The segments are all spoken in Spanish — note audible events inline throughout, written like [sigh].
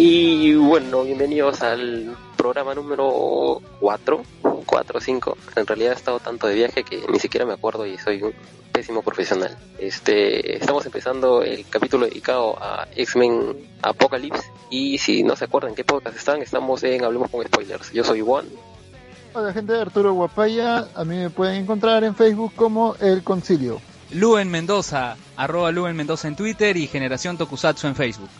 Y bueno, bienvenidos al programa número 4, 4 o 5. En realidad he estado tanto de viaje que ni siquiera me acuerdo y soy un pésimo profesional. Este, estamos empezando el capítulo dedicado a X-Men Apocalypse y si no se acuerdan qué podcast están, estamos en Hablemos con Spoilers. Yo soy Juan. Hola gente de Arturo Guapaya, a mí me pueden encontrar en Facebook como El Concilio. Luen Mendoza, arroba Luen Mendoza en Twitter y Generación Tokusatsu en Facebook.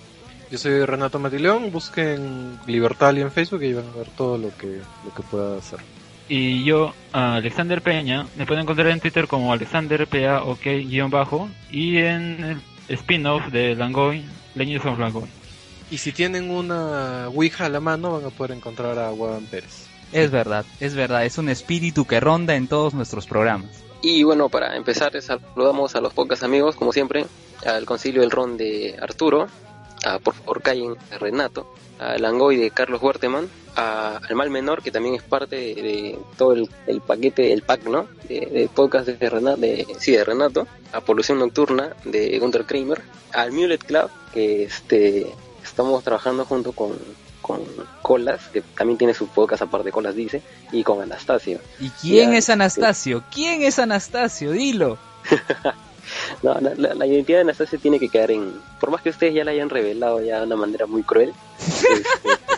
Yo soy Renato Matileón, busquen Libertalia en Facebook y van a ver todo lo que, lo que pueda hacer. Y yo, Alexander Peña, me pueden encontrar en Twitter como Alexander PA OK guion bajo y en el spin-off de Langoy, Legends of Langoy. Y si tienen una Ouija a la mano van a poder encontrar a Juan Pérez. Es verdad, es verdad, es un espíritu que ronda en todos nuestros programas. Y bueno, para empezar, saludamos a los pocos amigos, como siempre, al concilio del ron de Arturo, a por favor callen Renato, al Langoy de Carlos Huerteman, al Mal Menor, que también es parte de, todo el, paquete, el pack, ¿no? De, podcast de Renato, de, sí, de Renato, a Polución Nocturna de Gunter Kramer, al Mulet Club, que este estamos trabajando junto con, con Colas, que también tiene su podcast aparte de Colas dice, y con Anastasio. ¿Y quién es Anastasio? ¿Quién es Anastasio? Dilo. [laughs] no, la, identidad de Anastasio tiene que quedar en... Por más que ustedes ya la hayan revelado ya de una manera muy cruel. [laughs]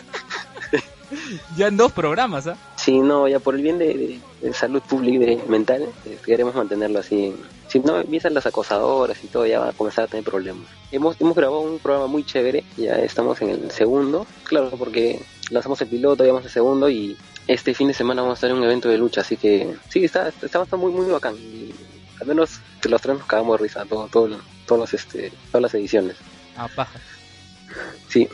ya en dos programas, ¿ah? Sí, no, ya por el bien de, salud pública y mental, eh, queremos mantenerlo así. Si no empiezan las acosadoras y todo, ya va a comenzar a tener problemas. Hemos, hemos grabado un programa muy chévere, ya estamos en el segundo, claro, porque lanzamos el piloto, ya vamos el segundo y este fin de semana vamos a tener un evento de lucha, así que sí, está, está, está muy, muy bacán. Y al menos los tres nos cagamos de risa, todo, todo, todos este, todas las ediciones. Ah, paja. Sí.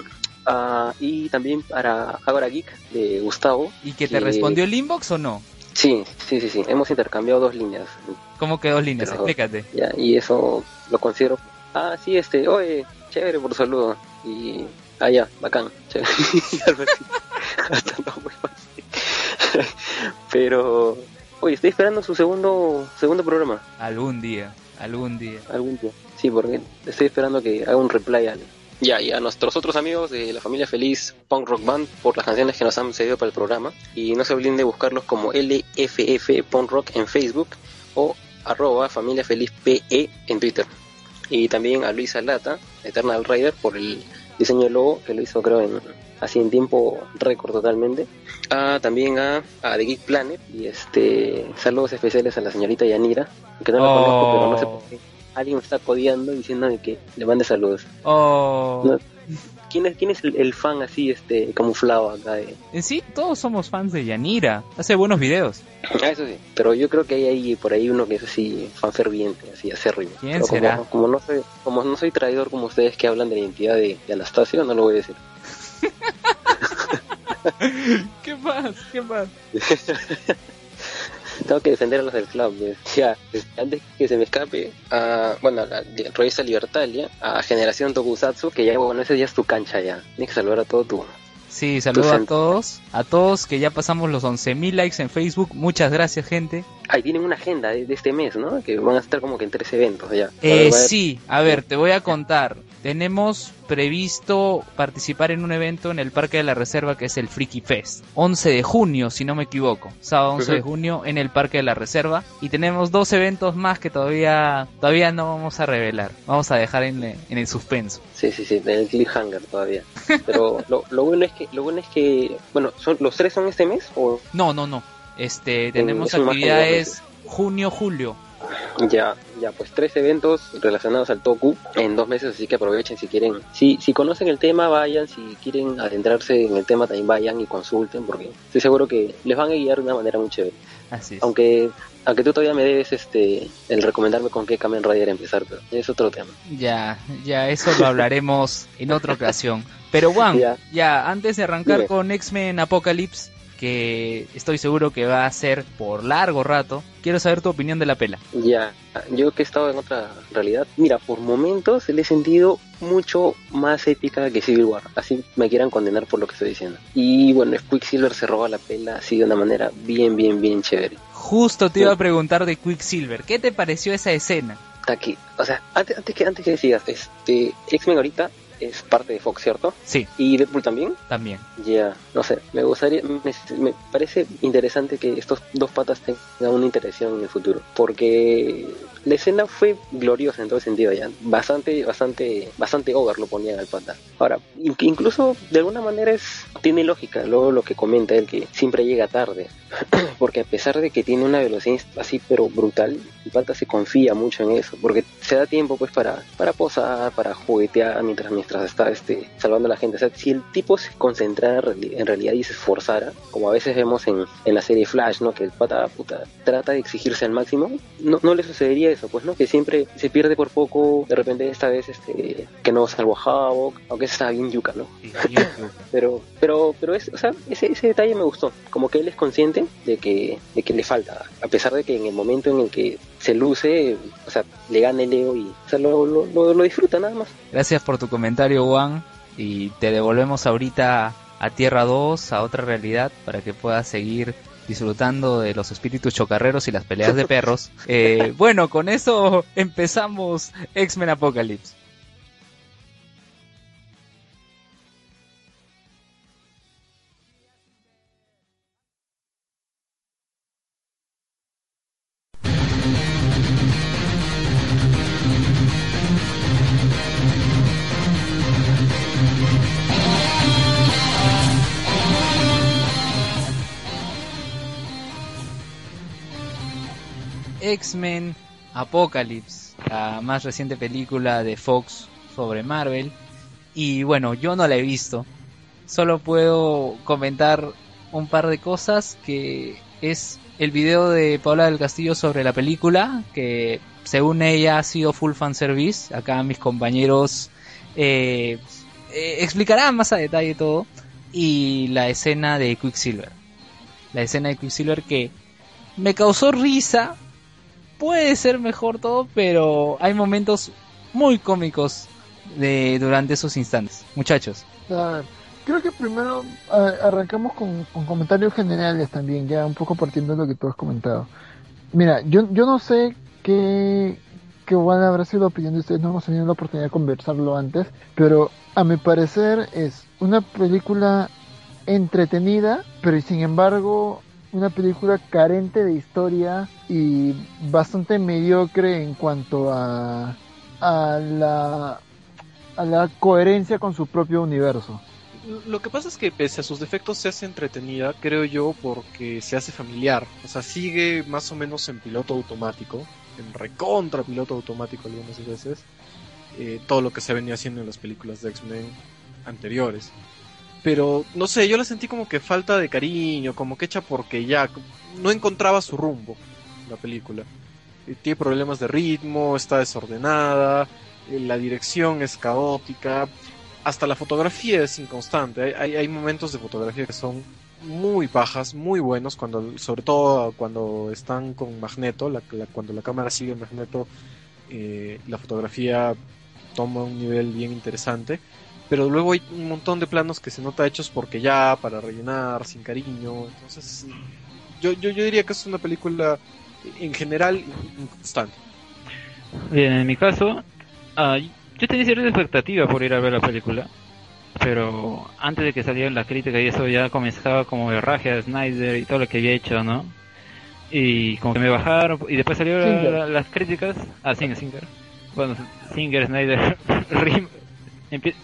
Ah, y también para Agora Geek de Gustavo. ¿Y que te respondió el inbox o no? Sí, sí, sí, sí. Hemos intercambiado dos líneas. ¿Cómo que dos líneas? Explícate. Ya, y eso lo considero. Ah, sí, este, oye, chévere por saludo. Y. Ah, ya, bacán, chévere. [laughs] [laughs] Hasta no muy fácil. Pero Estoy esperando su segundo segundo programa. Algún día, algún día. Algún día. Sí, porque estoy esperando que haga un reply al... Ya, y a nuestros otros amigos de la familia Feliz Punk Rock Band por las canciones que nos han cedido para el programa. Y no se olviden de buscarlos como LFF Punk Rock en Facebook o arroba familia feliz PE en Twitter. Y también a Luisa Lata, Eternal Rider, por el diseño del logo que lo hizo creo en así en tiempo récord totalmente. Ah, también a, a, The Geek Planet y este saludos especiales a la señorita Yanira, que no la conozco, pero no sé por qué. Alguien me está codiando diciendo que le mande saludos. Oh. ¿Quién es, quién es el, fan así, este, camuflado acá? En sí, todos somos fans de Yanira. Hace buenos videos. Ah, eso sí. Pero yo creo que hay ahí por ahí uno que es así, fan ferviente, así, acérrimo. ¿Quién será? Como, no soy, como no soy traidor como ustedes que hablan de la identidad de, de Anastasio, no lo voy a decir. [laughs] ¿Qué más? ¿Qué más? [laughs] Tengo que defender a los del club. Ya, antes que se me escape, a, bueno, a la revista Libertalia, a Generación Tokusatsu, que ya, bueno, ese ya es tu cancha ya. Tienes que saludar a todo tu. Sí, saludo a todos, a todos que ya pasamos los 11.000 likes en Facebook. Muchas gracias, gente. Ahí tienen una agenda de, este mes, ¿no? Que van a estar como que en tres eventos ya. Eh, sí, a ver, te voy a contar. Tenemos previsto participar en un evento en el Parque de la Reserva que es el Freaky Fest. 11 de junio, si no me equivoco. Sábado 11 de junio en el Parque de la Reserva. Y tenemos dos eventos más que todavía todavía no vamos a revelar. Vamos a dejar en, en el suspenso. Sí, sí, sí, en el cliffhanger todavía. Pero [laughs] lo, lo, bueno es que, lo bueno es que, bueno, ¿son, ¿los tres son este mes o...? No, no, no. Este, tenemos actividades junio-julio. Ya, ya, pues tres eventos relacionados al Toku en dos meses, así que aprovechen si quieren. Si, si conocen el tema, vayan. Si quieren adentrarse en el tema, también vayan y consulten, porque estoy seguro que les van a guiar de una manera muy chévere. Así es. Aunque, aunque tú todavía me debes este el recomendarme con qué Kamen Rider empezar, pero es otro tema. Ya, ya, eso lo hablaremos en otra ocasión. Pero Juan, ya. antes de arrancar con X-Men Apocalypse, que estoy seguro que va a ser por largo rato. Quiero saber tu opinión de la pela. Ya, yo que he estado en otra realidad, mira, por momentos le he sentido mucho más épica que Civil War, así me quieran condenar por lo que estoy diciendo. Y bueno, Quicksilver se roba la pela así de una manera bien, bien, bien chévere. Justo te iba a preguntar de Quicksilver, ¿qué te pareció esa escena? Aquí, o sea, antes, antes que antes que sigas, este X-Men ahorita es parte de Fox, ¿cierto? Sí, ¿Y Deadpool también? también. Ya, no sé, me gustaría, me, me parece interesante que estos dos patas tengan una interacción en el futuro, porque la escena fue gloriosa en todo sentido ya, bastante, bastante, bastante over lo ponían al pata. Ahora, in- incluso de alguna manera es, tiene lógica, luego lo que comenta él, que siempre llega tarde, [clears throat] porque a pesar de que tiene una velocidad así pero brutal, el pata se confía mucho en eso, porque se da tiempo pues para, para posar, para juguetear mientras, mientras está este, salvando a la gente. O sea, si el tipo se concentrara en realidad y se esforzara, como a veces vemos en, en la serie Flash, ¿no? Que el pata puta, trata de exigirse al máximo, no, no le sucedería eso, pues, ¿no? Que siempre se pierde por poco, de repente esta vez este, que no salvó a Havok, aunque estaba bien yuca, ¿no? [laughs] pero pero pero es, o sea, ese, ese detalle me gustó como que él es consciente de que de que le falta a pesar de que en el momento en el que se luce o sea le gana el ego y o sea, lo, lo, lo, lo disfruta nada más Gracias por tu comentario, Juan. Y te devolvemos ahorita a Tierra 2, a otra realidad, para que puedas seguir disfrutando de los espíritus chocarreros y las peleas de perros. Eh, bueno, con eso empezamos X-Men Apocalypse. X-Men Apocalypse, la más reciente película de Fox sobre Marvel. Y bueno, yo no la he visto. Solo puedo comentar un par de cosas que es el video de Paula del Castillo sobre la película, que según ella ha sido full fan service. Acá mis compañeros eh, eh, explicarán más a detalle todo. Y la escena de Quicksilver. La escena de Quicksilver que me causó risa. Puede ser mejor todo, pero hay momentos muy cómicos de durante esos instantes. Muchachos, Ah, creo que primero arrancamos con, comentarios generales también, ya un poco partiendo de lo que tú has comentado. Mira, yo, yo no sé qué, qué van a haber sido la opinión de ustedes, no hemos tenido la oportunidad de conversarlo antes, pero a mi parecer es una película entretenida, pero sin embargo una película carente de historia y bastante mediocre en cuanto a, a la a la coherencia con su propio universo. Lo que pasa es que pese a sus defectos se hace entretenida, creo yo, porque se hace familiar. O sea, sigue más o menos en piloto automático, en recontra piloto automático algunas veces, eh, todo lo que se venía haciendo en las películas de X-Men anteriores. Pero, no sé, yo la sentí como que falta de cariño, como que hecha porque ya no encontraba su rumbo la película. Tiene problemas de ritmo, está desordenada, eh, la dirección es caótica, hasta la fotografía es inconstante. Hay, hay, momentos de fotografía que son muy bajas, muy buenos, cuando, sobre todo cuando están con Magneto, cuando la cámara sigue Magneto, eh, la fotografía toma un nivel bien interesante. Pero luego hay un montón de planos que se nota hechos porque ya, para rellenar, sin cariño. Entonces, yo, yo, yo diría que es una película en general inconstante. Bien, en mi caso, ah, yo tenía cierta expectativa por ir a ver la película, pero antes de que salieran las críticas y eso ya comenzaba como el raje a Snyder y todo lo que había hecho, ¿no? Y como que me bajaron, y después salieron la- la- las críticas, ah, Singer, Singer, bueno, Singer, Snyder, [laughs] Rim- empie-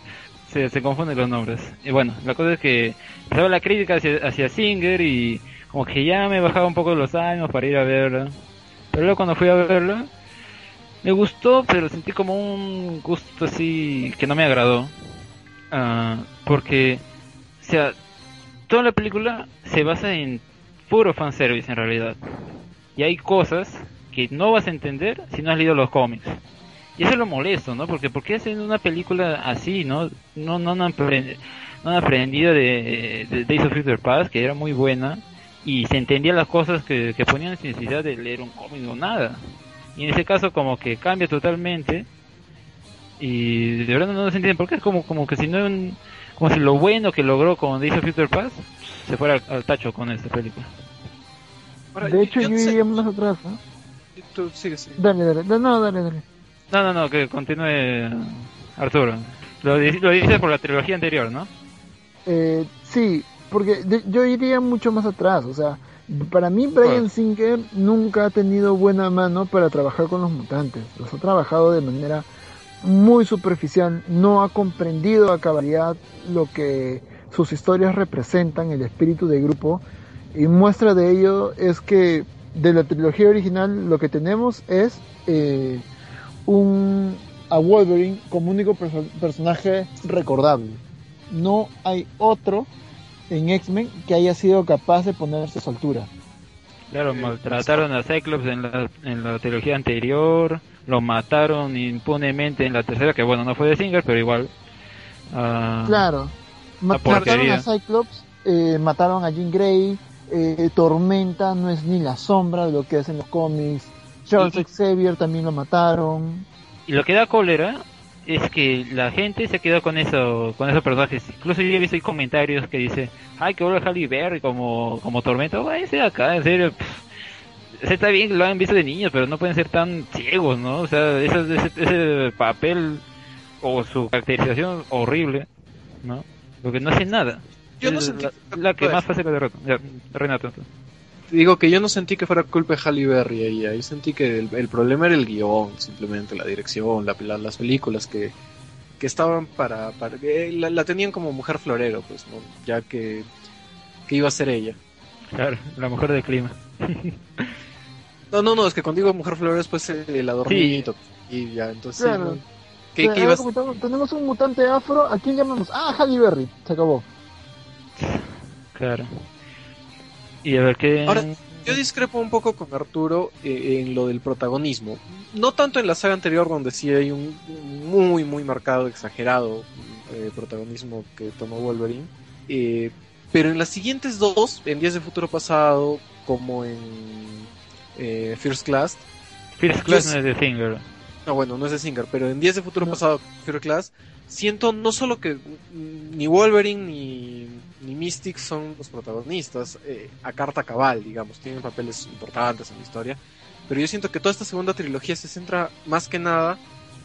se, se confunden los nombres. Y bueno, la cosa es que empezaba la crítica hacia, Singer y como que ya me bajaba un poco los ánimos para ir a verla. Pero luego cuando fui a verla, me gustó, pero sentí como un gusto así que no me agradó. Ah, porque, o sea, toda la película se basa en puro fanservice en realidad. Y hay cosas que no vas a entender si no has leído los cómics. Y eso es lo molesto, ¿no? Porque ¿por qué hacen una película así, no? No, no, han, no han aprendido de, de Days of Future Past, que era muy buena, y se entendía las cosas que, que ponían sin necesidad de leer un cómic o nada. Y en ese caso como que cambia totalmente y de verdad no se entiende por qué es como como que si no como si lo bueno que logró con Days of Future Past se fuera al, al tacho con esta película. Ahora, De hecho, yo no sé- iría más atrás, ¿no? Tú sigue, sigue. Dale, dale, no, no, dale, dale. No, no, no, que continúe Arturo. Lo, di- lo dices por la trilogía anterior, ¿no? Eh, sí, porque de- yo iría mucho más atrás, o sea, para mí Brian. Singer nunca ha tenido buena mano para trabajar con los mutantes, los ha trabajado de manera muy superficial, no ha comprendido a cabalidad lo que sus historias representan, el espíritu de grupo, y muestra de ello es que de la trilogía original lo que tenemos es eh, un a Wolverine como único perso- personaje recordable. No hay otro en X-Men que haya sido capaz de ponerse a su altura. Claro, Eh, maltrataron a Cyclops en la, en la trilogía anterior, lo mataron impunemente en la tercera, que bueno, no fue de Singer, pero igual. ah, Claro. Mataron a Cyclops, eh, mataron a Jean Grey, eh, Tormenta no es ni la sombra de lo que es en los cómics. Charles Y- Xavier también lo mataron. Y lo que da cólera es que la gente se quedó con eso, con esos personajes. Incluso yo he visto comentarios que dice, ay, que vuelve Halle Berry como, como Tormento. De acá, en serio. pff. Está bien que lo han visto de niños, pero no pueden ser tan ciegos, ¿no? O sea, ese, ese, ese papel o su caracterización horrible, ¿no? Porque no hace nada. Yo no Es la, que- la que más fácil la derrota. Ya, Renato. tú. Digo que yo no sentí que fuera culpa de Halle Berry ahí, ahí sentí que el, el problema era el guion, simplemente la dirección, la, la- las películas que, que estaban para, para que la, la tenían como mujer florero, pues, ¿no? ya que, que iba a ser ella. Claro, la mujer del clima. No, no, no, es que cuando digo mujer florero es pues el adornito y ya, entonces Claro. sí, ¿no? ¿Qué, O sea, qué ahora ibas- comentamos, tenemos un mutante afro, ¿a quién llamamos? Ah, Halle Berry, se acabó. Claro. Y a ver qué. Ahora, Yo discrepo un poco con Arturo eh, en lo del protagonismo. No tanto en la saga anterior, donde sí hay un muy, muy marcado, exagerado eh, protagonismo que tomó Wolverine. eh, pero en las siguientes dos, en Días de Futuro Pasado, como en eh, First Class, First Class no es de Singer. no, bueno, no es de Singer, pero en Días de Futuro Pasado, First Class, siento no solo que ni Wolverine ni, Mystic son los protagonistas, eh, a carta cabal, digamos, tienen papeles importantes en la historia, pero yo siento que toda esta segunda trilogía se centra más que nada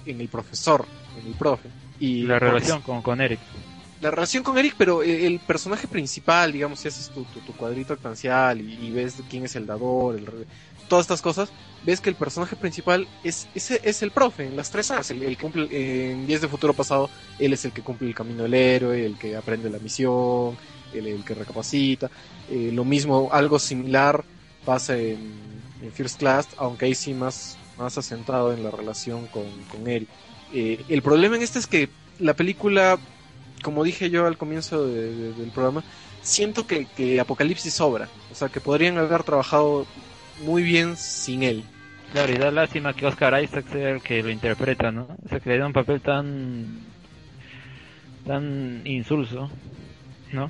en el profesor, en el profe. Y La relación con, con Eric. la relación con Eric, pero eh, el personaje principal, digamos, si haces tu, tu, tu cuadrito actancial y, y ves quién es el dador, el todas estas cosas, ves que el personaje principal es, ese es el profe en las tres sagas, el, el que cumple, en 10 de futuro pasado, él es el que cumple el camino del héroe, el que aprende la misión, el, que recapacita, eh, lo mismo, algo similar pasa en, First Class, aunque ahí sí más, más asentado en la relación con, con Eric. Eh, el problema en este es que la película como dije yo al comienzo de- del programa, siento que, que Apocalipsis sobra. O sea, que podrían haber trabajado muy bien sin él. Claro, y da lástima que Oscar Isaac sea el que lo interpreta, ¿no? O sea, que le da un papel tan. tan insulso, ¿no?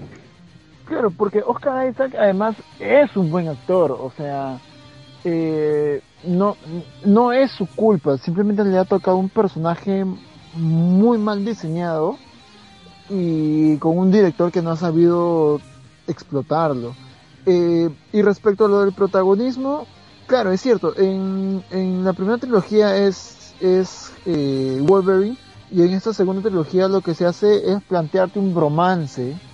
Claro, porque Oscar Isaac además es un buen actor, o sea, eh, no, no es su culpa, simplemente le ha tocado un personaje muy mal diseñado y con un director que no ha sabido explotarlo. Eh, y respecto a lo del protagonismo, claro, es cierto, en, en la primera trilogía es, es eh, Wolverine y en esta segunda trilogía lo que se hace es plantearte un bromance eh,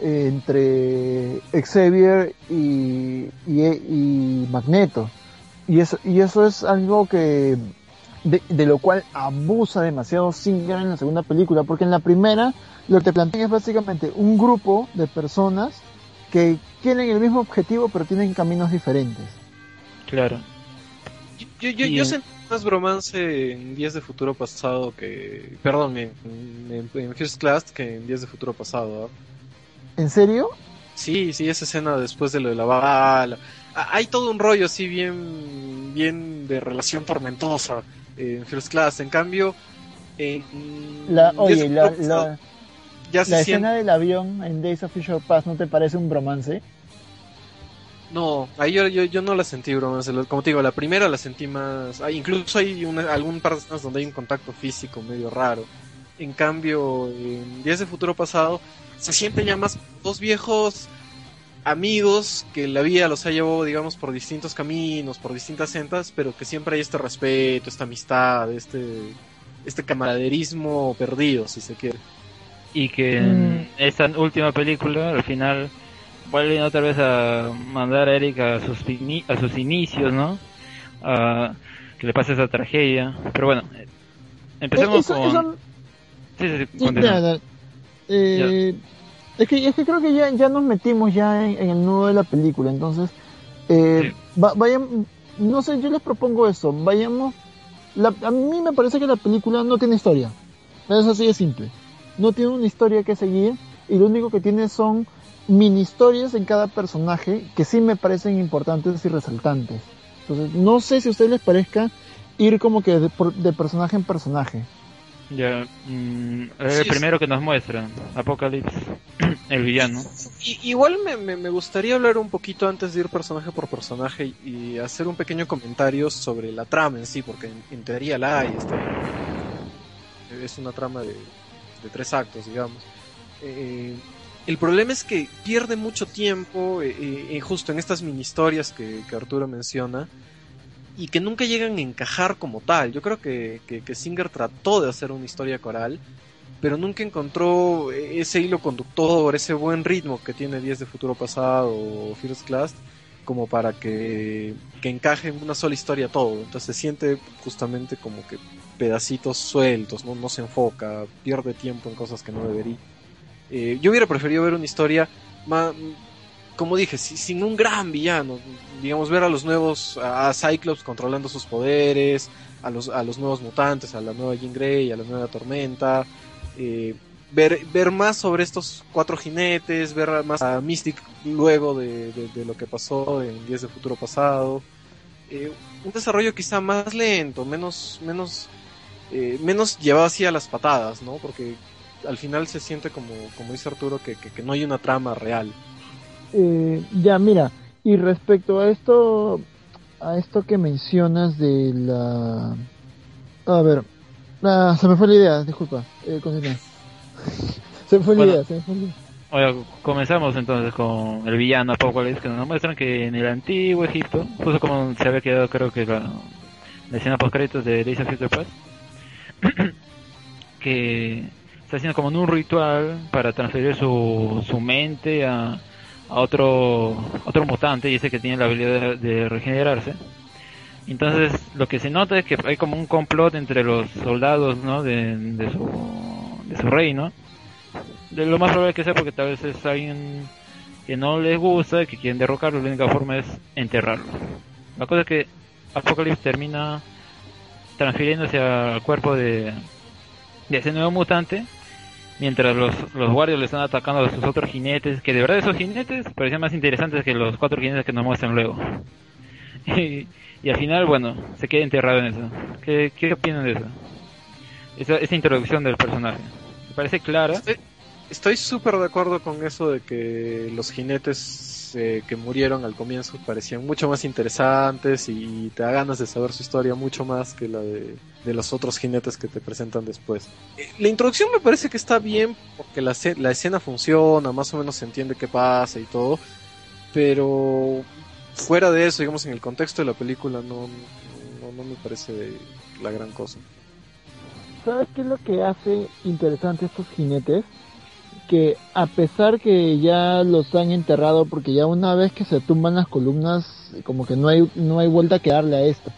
entre Xavier y, y, y Magneto. Y eso, y eso es algo que de, de lo cual abusa demasiado Singer en la segunda película, porque en la primera lo que te plantean es básicamente un grupo de personas que tienen el mismo objetivo pero tienen caminos diferentes. Claro. Yo, yo, yo, sentí más bromance en Días de Futuro Pasado que... Perdón, en, en, en First Class que en Días de Futuro Pasado. ¿ah? ¿En serio? Sí, sí, esa escena después de lo de la bala. Hay todo un rollo así bien, bien de relación tormentosa en First Class. En cambio, en La, oye, la, Futuro Pasado la, ya se la siente- escena del avión en Days of Future Past no te parece un bromance? No, ahí yo, yo, yo no la sentí bromance. Como te digo, la primera la sentí más. ah, incluso hay una, algún par de escenas donde hay un contacto físico medio raro. En cambio, en Días de Futuro Pasado se sienten ya más dos viejos amigos que la vida los ha llevado, digamos, por distintos caminos, por distintas sendas, pero que siempre hay este respeto, esta amistad, este este camaraderismo perdido, si se quiere. Y que en Mm. esta última película, al final, vuelven otra vez a mandar a Eric a sus, a sus inicios, ¿no? A que le pase esa tragedia. Pero bueno, eh, empecemos Eh, eso- con... eso- Sí, sí, sí, Eh, es, que, es que creo que ya, ya nos metimos ya en, en el nudo de la película, entonces, eh, va- vayan, no sé, yo les propongo eso, vayamos, la- a mí me parece que la película no tiene historia, es así de simple, no tiene una historia que seguir y lo único que tiene son mini historias en cada personaje que sí me parecen importantes y resaltantes. Entonces, no sé si a ustedes les parezca ir como que de, de personaje en personaje. Ya, mm, el Sí, primero que nos muestra, Apocalypse, [clears throat] el villano. Y- igual me, me- me gustaría hablar un poquito antes de ir personaje por personaje y, y hacer un pequeño comentario sobre la trama en sí, porque en, en teoría la hay. está bien. Es una trama de, de tres actos, digamos. Eh, el problema es que pierde mucho tiempo eh, eh, justo en estas mini historias que, que Arturo menciona y que nunca llegan a encajar como tal. Yo creo que, que, Singer trató de hacer una historia coral, pero nunca encontró ese hilo conductor, ese buen ritmo que tiene 10 de Futuro Pasado o First Class, como para que, que encaje en una sola historia todo. Entonces se siente justamente como que pedacitos sueltos, no, no se enfoca, pierde tiempo en cosas que no debería. Eh, yo hubiera preferido ver una historia más, como dije, si- sin un gran villano, digamos, ver a los nuevos, a Cyclops controlando sus poderes, a los, a los nuevos mutantes, a la nueva Jean Grey, a la nueva Tormenta, eh, ver, ver más sobre estos cuatro jinetes, ver más a Mystic luego de, lo que pasó en Días de Futuro Pasado, Eh, un desarrollo quizá más lento, menos, menos, eh, menos llevado así a las patadas, ¿no? Porque al final se siente como, como dice Arturo, que- que no hay una trama real. Eh, ya, mira, y respecto a esto, a esto que mencionas de la... A ver, ah, se me fue la idea, disculpa, eh, continúa. [laughs] se me fue la Bueno. idea, se me fue la idea. Oye, comenzamos entonces con el villano Apocalypse, que nos muestran que en el antiguo Egipto, justo como se había quedado creo que la, la escena post créditos de Days of Future Past, [clears throat] que está haciendo como un ritual para transferir su, su mente a, a otro otro mutante y ese que tiene la habilidad de, regenerarse. Entonces lo que se nota es que hay como un complot entre los soldados ¿no? de, su, reino. De lo más probable que sea porque tal vez es alguien que no les gusta, que quieren derrocarlo, la única forma es enterrarlo. La cosa es que Apocalypse termina transfiriéndose al cuerpo de, de ese nuevo mutante, mientras los, los guardias le están atacando a sus otros jinetes, que de verdad esos jinetes parecían más interesantes que los cuatro jinetes que nos muestran luego. [laughs] Y, y al final, bueno, se queda enterrado en eso. ¿Qué, qué opinan de eso? Esa, esa introducción del personaje. ¿Me parece clara? Estoy súper de acuerdo con eso de que los jinetes eh, que murieron al comienzo parecían mucho más interesantes y te da ganas de saber su historia mucho más que la de, de los otros jinetes que te presentan después. Eh, La introducción me parece que está bien porque la, la escena funciona, más o menos se entiende qué pasa y todo, pero fuera de eso, digamos, en el contexto de la película no, no, no me parece la gran cosa. ¿Sabes qué es lo que hace interesante estos jinetes? Que a pesar que ya los han enterrado, porque ya una vez que se tumban las columnas, como que no hay, no hay vuelta que darle a esto.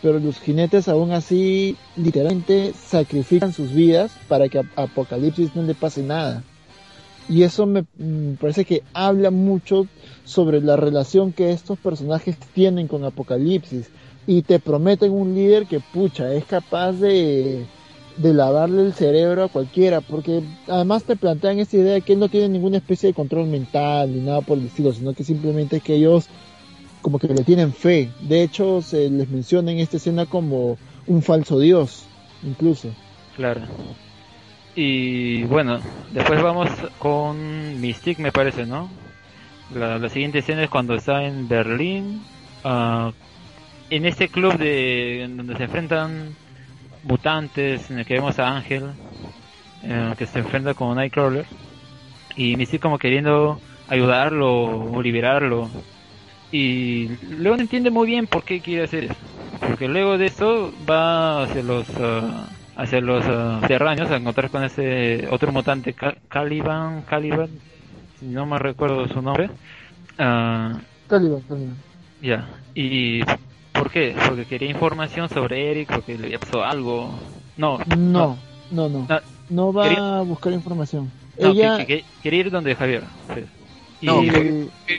Pero los jinetes aún así, literalmente, sacrifican sus vidas para que a Apocalipsis no le pase nada. Y eso me, me parece que habla mucho sobre la relación que estos personajes tienen con Apocalipsis. Y te prometen un líder que, pucha, es capaz de, de lavarle el cerebro a cualquiera, porque además te plantean esta idea de que él no tiene ninguna especie de control mental ni nada por el estilo, sino que simplemente es que ellos como que le tienen fe. De hecho, se les menciona en esta escena como un falso dios, incluso. Claro. Y bueno, después vamos con Mystic, me parece, ¿no? La, la siguiente escena es cuando está en Berlín, ah, en este club de donde se enfrentan mutantes, en el que vemos a Ángel, eh, que se enfrenta con Nightcrawler, y Mystic como queriendo ayudarlo o liberarlo. Y luego no entiende muy bien por qué quiere hacer eso. Porque luego de eso va hacia los ah, hacia los uh, a encontrar con ese otro mutante Caliban, Caliban, no me recuerdo su nombre. Uh, Caliban, Caliban. Ya, y ¿por qué? Porque quería información sobre Eric, porque le había pasado algo. No, no, no, no. No, va a buscar información. Ella... quería ir donde Javier. No,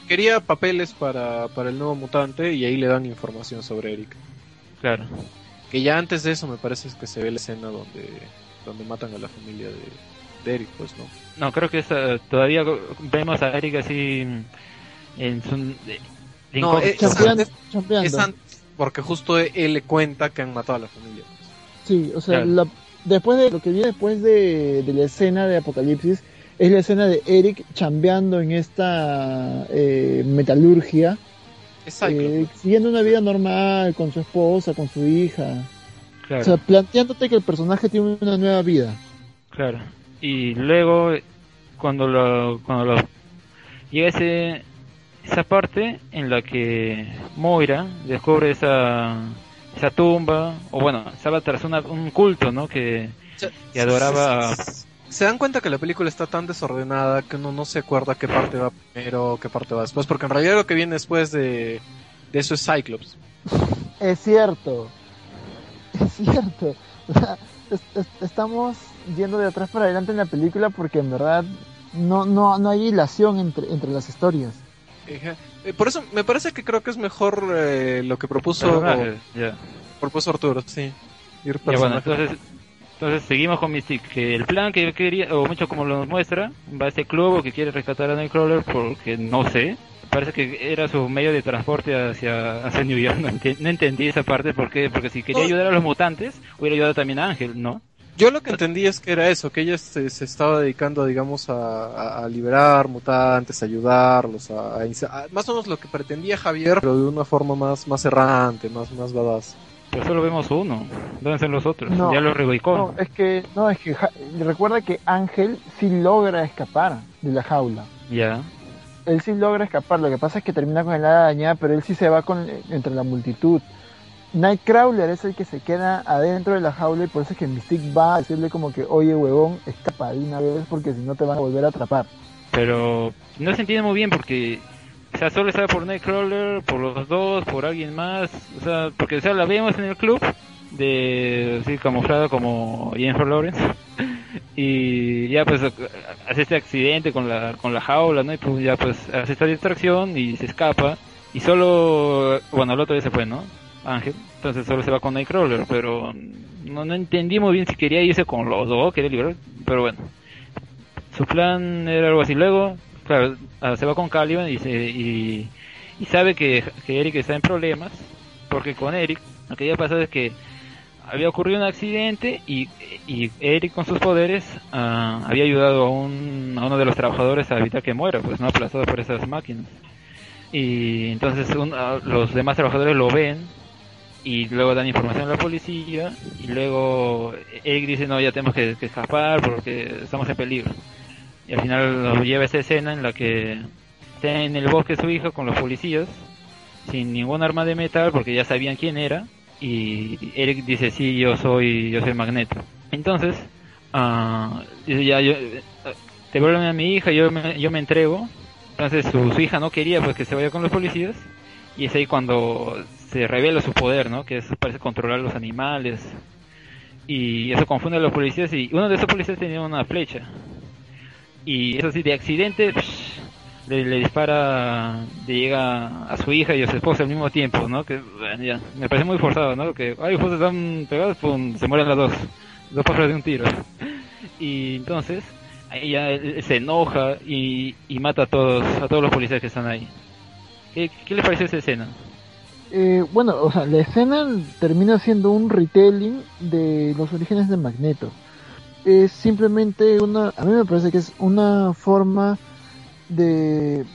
quería papeles para, para el nuevo mutante y ahí le dan información sobre Eric. Claro. Que ya antes de eso me parece que se ve la escena donde, donde matan a la familia de, Eric, pues, ¿no? No, creo que todavía vemos a Eric así en su... no, es, antes, porque justo él le cuenta que han matado a la familia. Sí, o sea, después de lo que viene después de, de la escena de Apocalipsis, es la escena de Eric chambeando en esta eh, metalurgia. Eh, siguiendo una vida normal con su esposa, con su hija. O sea, planteándote que el personaje tiene una nueva vida. Claro. Y luego, cuando lo, cuando lo llega ese, esa parte en la que Moira descubre esa, esa tumba, o bueno, estaba tras un culto, ¿no? Que, que adoraba se dan cuenta que la película está tan desordenada que uno no se acuerda qué parte va primero, qué parte va después, porque en realidad lo que viene después de, eso es Cyclops. Es cierto, es cierto. estamos yendo de atrás para adelante en la película porque en verdad no, no, no hay hilación entre, entre las historias. Eh, por eso me parece que creo que es mejor eh, lo que propuso, propuso Arturo, sí. Ir bueno, entonces entonces seguimos con Mystic, que el plan que quería, o mucho como lo muestra, va a este club que quiere rescatar a Nightcrawler porque no sé, parece que era su medio de transporte hacia, hacia New York, no, entendí esa parte porque, porque si quería ayudar a los mutantes, hubiera ayudado también a Ángel, ¿no? Yo lo que entendí es que era eso, que ella se, estaba dedicando, digamos, a, liberar mutantes, a ayudarlos, a, más o menos lo que pretendía Javier, pero de una forma más, más errante, más, más badass. Pues solo vemos uno. ¿Dónde están los otros? ya los reubicó. No, es que, no, es que recuerda que Ángel sí logra escapar de la jaula. Ya. Él sí logra escapar. Lo que pasa es que termina con el hada dañada, pero él sí se va con entre la multitud. Nightcrawler es el que se queda adentro de la jaula y por eso es que Mystique va a decirle como que, oye huevón, escapa de una vez porque si no te van a volver a atrapar. Pero no se entiende muy bien porque o sea, solo estaba por Nightcrawler, por los dos, por alguien más. O sea, porque o sea, la vemos en el club de así camuflada como Jennifer Lawrence [laughs] y ya pues hace este accidente con la con la jaula no y pues ya pues hace esta distracción y se escapa y solo bueno el otro día se fue no Ángel. Entonces solo se va con Nightcrawler pero no, no entendí muy bien si quería irse con los dos quería liberar pero bueno. Su plan era algo así. Luego claro, ah, se va con Caliban y, y, sabe que, Eric está en problemas, porque con Eric lo que había pasado es que había ocurrido un accidente y, Eric con sus poderes ah, había ayudado a, un, a uno de los trabajadores a evitar que muera, pues no aplastado por esas máquinas. Y entonces ah, los demás trabajadores lo ven y luego dan información a la policía y luego Eric dice no ya tenemos que escapar porque estamos en peligro y al final nos lleva esa escena en la que está en el bosque su hijo con los policías, sin ningún arma de metal porque ya sabían quién era. Y Eric dice, sí, yo soy, yo soy Magneto. Entonces, uh, ya, yo, te vuelven a mi hija, yo me, yo me entrego. Entonces su, hija no quería pues que se vaya con los policías. Y es ahí cuando se revela su poder, ¿no? Que es, parece controlar los animales. Y eso confunde a los policías y uno de esos policías tenía una flecha y eso sí, de accidente le, dispara, le llega a su hija y a su esposa al mismo tiempo, ¿no? Que me parece muy forzado, ¿no? Que, ay, justo están pegados, pum, se mueren las dos, dos pájaros de un tiro. Y entonces, ella se enoja y, y mata a todos, a todos los policías que están ahí. ¿Qué, qué les pareció esa escena? Eh, bueno, [laughs] o sea, la escena termina siendo un retelling de los orígenes de Magneto es simplemente una, a mí me parece que es una forma de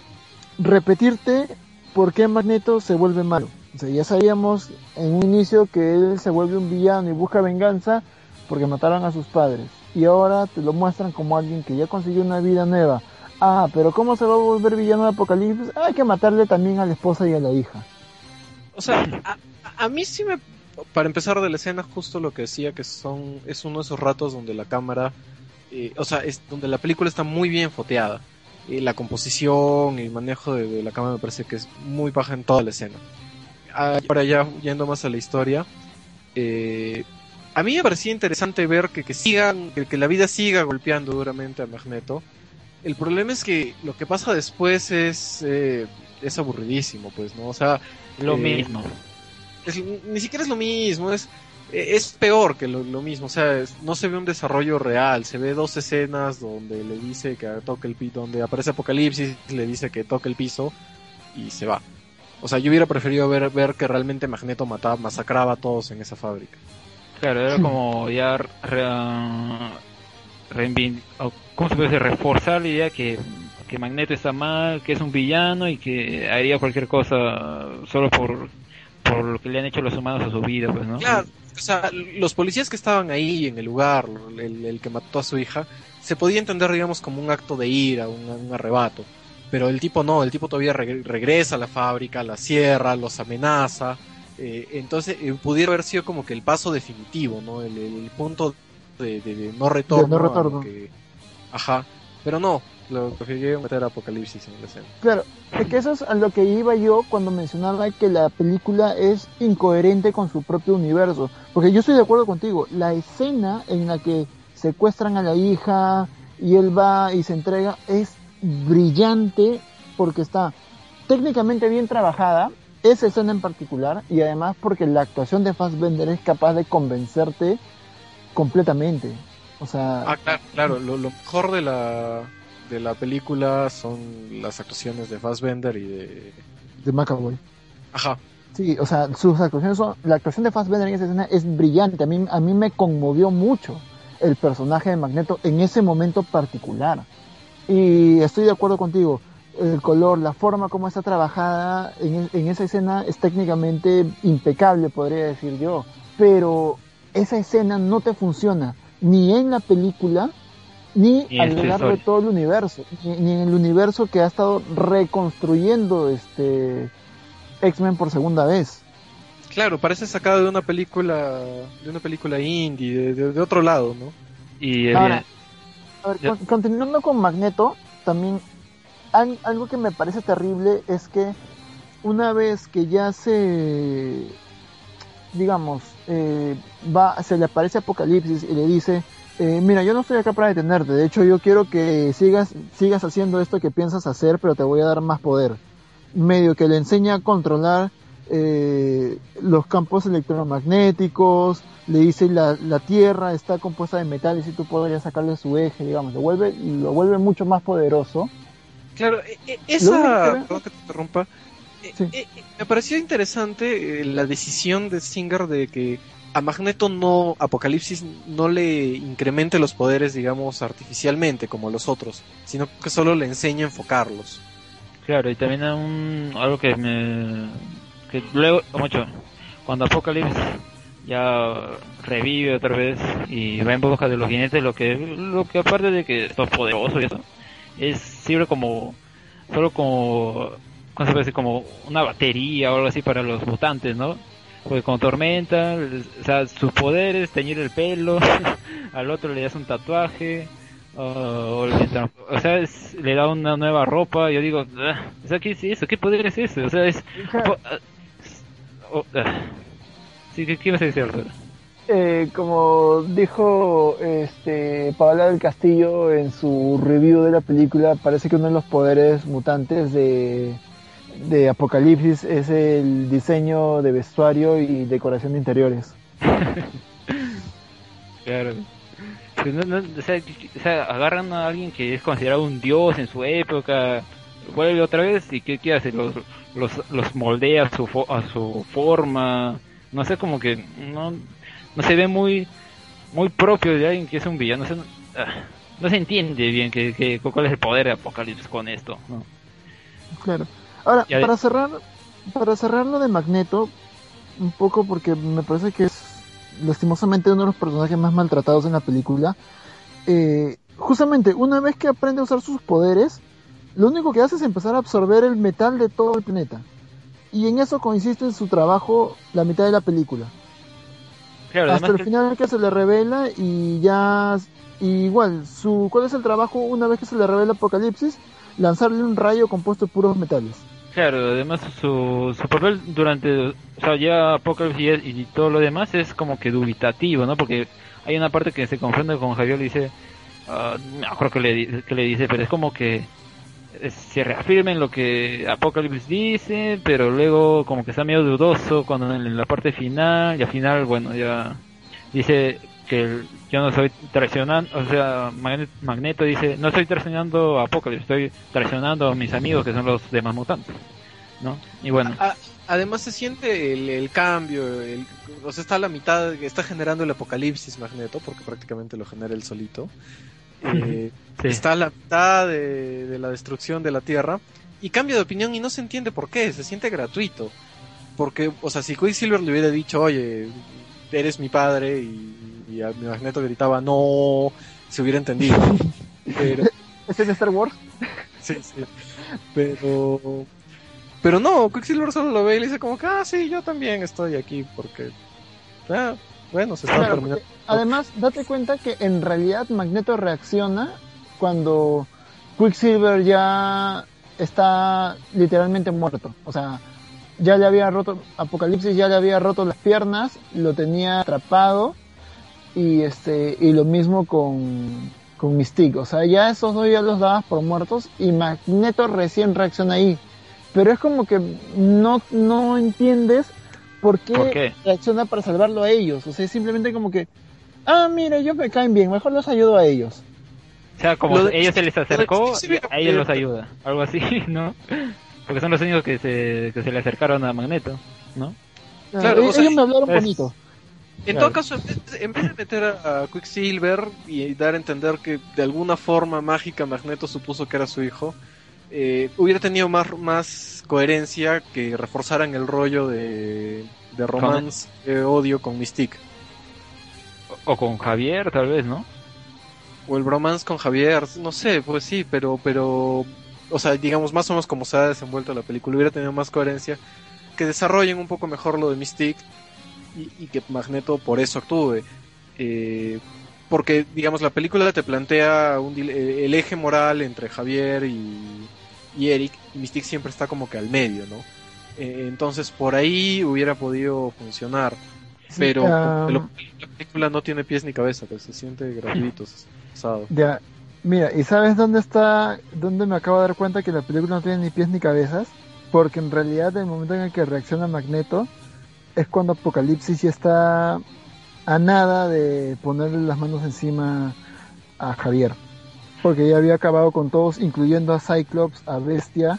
repetirte por qué Magneto se vuelve malo. O sea, ya sabíamos en un inicio que él se vuelve un villano y busca venganza porque mataron a sus padres. Y ahora te lo muestran como alguien que ya consiguió una vida nueva. Ah, pero ¿cómo se va a volver villano de Apocalipsis? Hay que matarle también a la esposa y a la hija. O sea, a, a mí sí me para empezar de la escena, justo lo que decía que son es uno de esos ratos donde la cámara, eh, o sea, es donde la película está muy bien foteada. Eh, la composición y el manejo de, la cámara me parece que es muy baja en toda la escena. Ahora ya yendo más a la historia, eh, a mí me parecía interesante ver que, que sigan, que, que, la vida siga golpeando duramente a Magneto. El problema es que lo que pasa después es, eh, es aburridísimo, pues, ¿no? O sea... Lo mismo. Es, ni siquiera es lo mismo, es, es peor que lo, lo mismo, o sea, es, no se ve un desarrollo real, se ve dos escenas donde le dice que toque el piso, donde aparece Apocalipsis, le dice que toque el piso y se va. O sea, yo hubiera preferido ver, ver que realmente Magneto mataba, masacraba a todos en esa fábrica. Claro, era como ya re, re, ¿cómo se puede decir? reforzar la idea que, que Magneto está mal, que es un villano y que haría cualquier cosa solo por, por lo que le han hecho los humanos a su vida, pues, ¿no? Claro, o sea, los policías que estaban ahí en el lugar, el, el que mató a su hija, se podía entender, digamos, como un acto de ira, un, un arrebato. Pero el tipo no, el tipo todavía re regresa a la fábrica, la cierra, los amenaza. Eh, entonces eh, pudiera haber sido como que el paso definitivo, ¿no? El, el punto de, de, de, no retorno. De no retorno. Que... Ajá. Pero no, lo prefirió meter a Apocalipsis en la escena. Claro, es que eso es a lo que iba yo cuando mencionaba que la película es incoherente con su propio universo. Porque yo estoy de acuerdo contigo, la escena en la que secuestran a la hija y él va y se entrega es brillante porque está técnicamente bien trabajada, esa escena en particular, y además porque la actuación de Fassbender es capaz de convencerte completamente. O sea... Ah, claro, claro. Lo, lo, mejor de la, de la película son las actuaciones de Fassbender y de... De McAvoy. Ajá. Sí, o sea, sus actuaciones son... La actuación de Fassbender en esa escena es brillante. A mí, a mí me conmovió mucho el personaje de Magneto en ese momento particular. Y estoy de acuerdo contigo. El color, la forma como está trabajada en, en, esa escena es técnicamente impecable, podría decir yo. Pero esa escena no te funciona ni en la película ni a lo largo de todo el universo, ni, ni, en el universo que ha estado reconstruyendo este X-Men por segunda vez. Claro, parece sacado de una película, de una película indie, de, de, de otro lado, ¿no? Y Ahora, a ver, con, continuando con Magneto, también hay, algo que me parece terrible es que una vez que ya se, digamos, eh, va, se le aparece Apocalipsis y le dice, eh, mira, yo no estoy acá para detenerte, de hecho yo quiero que sigas, sigas haciendo esto que piensas hacer, pero te voy a dar más poder. Medio que le enseña a controlar eh, los campos electromagnéticos, le dice la, la Tierra está compuesta de metales y tú podrías sacarle su eje, digamos, lo vuelve, lo vuelve mucho más poderoso. Claro, esa, perdón que te interrumpa, sí. eh, me pareció interesante eh, la decisión de Singer de que a Magneto no, Apocalipsis no le incremente los poderes, digamos, artificialmente como los otros, sino que solo le enseña a enfocarlos. Claro, y también un, algo que me, que luego, mucho, cuando Apocalipsis ya revive otra vez y va en busca de los jinetes, lo que, lo que aparte de que es poderoso y eso, es sirve como, solo como, ¿cómo se puede decir? Como una batería o algo así para los mutantes, ¿no? Porque con Tormenta, o sea, sus poderes, teñir el pelo, [laughs] al otro le das un tatuaje, uh, o, le, o sea, es, le da una nueva ropa, yo digo, ah, o sea, ¿qué es eso? ¿Qué poder es ese? O sea, es... Uh, sí, ¿qué, ¿qué ibas a decir, Arturo? Eh, como dijo este Paola del Castillo en su review de la película, parece que uno de los poderes mutantes de, de Apocalipsis es el diseño de vestuario y decoración de interiores. [laughs] claro. No, no, o, sea, o, sea, agarran a alguien que es considerado un dios en su época, vuelve otra vez y ¿qué, qué hace? Los, los, los moldea a su, a su forma, no sé, como que no, no se ve muy muy propio de alguien que es un villano, no, no se entiende bien que, que, cuál es el poder de Apocalipsis con esto. ¿no? Claro. Ahora, para cerrar, para cerrar lo de Magneto, un poco porque me parece que es lastimosamente uno de los personajes más maltratados en la película. Eh, justamente, una vez que aprende a usar sus poderes, lo único que hace es empezar a absorber el metal de todo el planeta. Y en eso consiste en su trabajo la mitad de la película. Claro, hasta el que- final que se le revela y ya y igual su cuál es el trabajo una vez que se le revela Apocalipsis lanzarle un rayo compuesto de puros metales Claro, además su, su papel durante, o sea, ya Apocalypse y, y todo lo demás es como que dubitativo, ¿no? Porque hay una parte que se confronta con Javier y dice, ah, no acuerdo que le, que le dice, pero es como que eh, se reafirma en lo que Apocalypse dice, pero luego como que está medio dudoso cuando en la parte final, y al final, bueno, ya dice que el- yo no estoy traicionando, o sea, Magnet- Magneto dice, no estoy traicionando a Apocalypse, estoy traicionando a mis amigos que son los demás mutantes, ¿no? Y bueno, A- además se siente el, el cambio, el- o sea, está a la mitad, está generando el apocalipsis Magneto, porque prácticamente lo genera él solito. Eh, sí. Está a la mitad de, de la destrucción de la Tierra y cambia de opinión y no se entiende por qué, se siente gratuito. Porque, o sea, si Quicksilver le hubiera dicho, oye, eres mi padre y, y Magneto gritaba, no, se hubiera entendido. [laughs] Pero, ¿Es en Star Wars? Sí, sí. Pero. Pero no, Quicksilver solo lo ve y le dice como que, ah, sí, yo también estoy aquí porque. Ah, bueno, se está Claro, terminando. además, date cuenta que en realidad Magneto reacciona cuando Quicksilver ya está literalmente muerto. O sea, ya le había roto, Apocalipsis ya le había roto las piernas, lo tenía atrapado y este y lo mismo con, con Mystique. O sea, ya esos dos ya los dabas por muertos y Magneto recién reacciona ahí. Pero es como que no, no entiendes por qué, ¿Por qué? reacciona para salvarlo a ellos. O sea, es simplemente como que, ah, mira, ellos me caen bien, mejor los ayudo a ellos. O sea, como de- ellos se les acercó, Sí, sí, a ellos los ayuda. Algo así, [laughs] ¿no? Porque son los únicos que se, que se le acercaron a Magneto, ¿no? Claro, ellos, o sea, ellos me hablaron es- bonito. En Claro. todo caso, en vez, en vez de meter a, a Quicksilver y dar a entender que de alguna forma mágica Magneto supuso que era su hijo, eh, hubiera tenido más, más coherencia que reforzaran el rollo de, de romance, de odio con Mystique. O, o con Javier, tal vez, ¿no? O el bromance con Javier, no sé, pues sí, pero, pero, o sea, digamos más o menos como se ha desenvuelto la película, hubiera tenido más coherencia, que desarrollen un poco mejor lo de Mystique y, y que Magneto por eso actúe. Eh, porque, digamos, la película te plantea un eh, el eje moral entre Javier y, y Eric, y Mystique siempre está como que al medio, ¿no? Eh, entonces por ahí hubiera podido funcionar. Pero ah, la película no tiene pies ni cabeza, pues se siente gratuito, pesado. Ya, mira, ¿y sabes dónde está, dónde me acabo de dar cuenta que la película no tiene ni pies ni cabezas? Porque en realidad el momento en el que reacciona Magneto es cuando Apocalipsis ya está a nada de ponerle las manos encima a Javier. Porque ya había acabado con todos, incluyendo a Cyclops, a Bestia,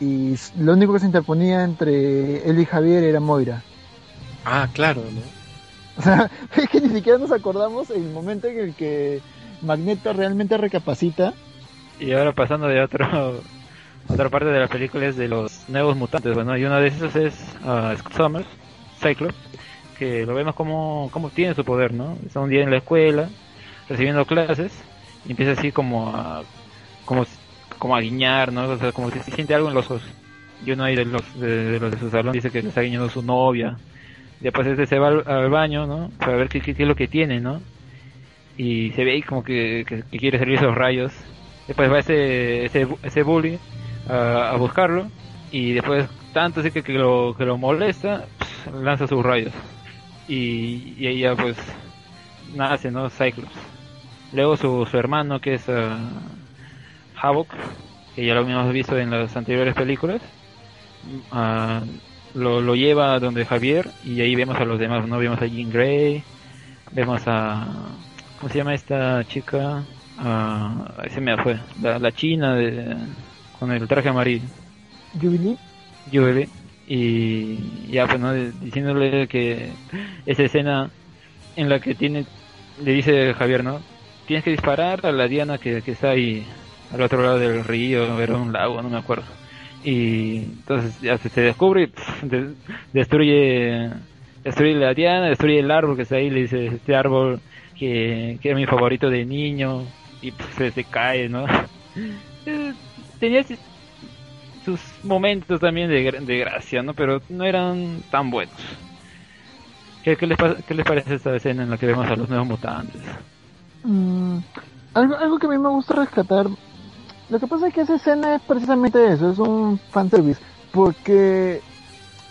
y lo único que se interponía entre él y Javier era Moira. Ah, claro, ¿no? O sea, [laughs] es que ni siquiera nos acordamos el momento en el que Magneto realmente recapacita Y ahora pasando de otro [laughs] otra parte de la película es de los nuevos mutantes, bueno, y uno de esos es ah, Scott Summers, Cyclops, que lo vemos como, como tiene su poder, ¿no? Está un día en la escuela, recibiendo clases, y empieza así como a, como, como a guiñar, ¿no? O sea, como que se siente algo en los ojos. Y uno ahí de los de, los de su salón dice que le está guiñando su novia. Después este se va al, baño, ¿no? Para ver qué, es lo que tiene, ¿no? Y se ve ahí como que, quiere servir esos rayos. Después va ese, ese, ese bully a, a buscarlo. Y después, tanto así que, que, lo, que lo molesta, lanza sus rayos. Y, y ya pues nace, ¿no? Cyclops. Luego su, su hermano que es ah, Havoc, que ya lo habíamos visto en las anteriores películas, ah, lo, lo lleva donde Javier y ahí vemos a los demás, ¿no? Vemos a Jean Grey, vemos a... ¿Cómo se llama esta chica? Ah, ahí se me fue. La, la china de, con el traje amarillo. Jubilee. Jubilee y ya pues no diciéndole que esa escena en la que tiene le dice Javier no tienes que disparar a la Diana que, está ahí al otro lado del río era un lago no me acuerdo. Y entonces ya se, descubre y destruye destruye la Diana destruye el árbol que está ahí le dice este árbol que, que era mi favorito de niño y pff, se, se cae no [laughs] Eh, tenía sus momentos también de, de gracia, ¿no? Pero no eran tan buenos. ¿Qué, qué les, qué les parece esta escena en la que vemos a los nuevos mutantes? Mm, algo, algo que a mí me gusta rescatar. Lo que pasa es que esa escena es precisamente eso, es un fanservice. Porque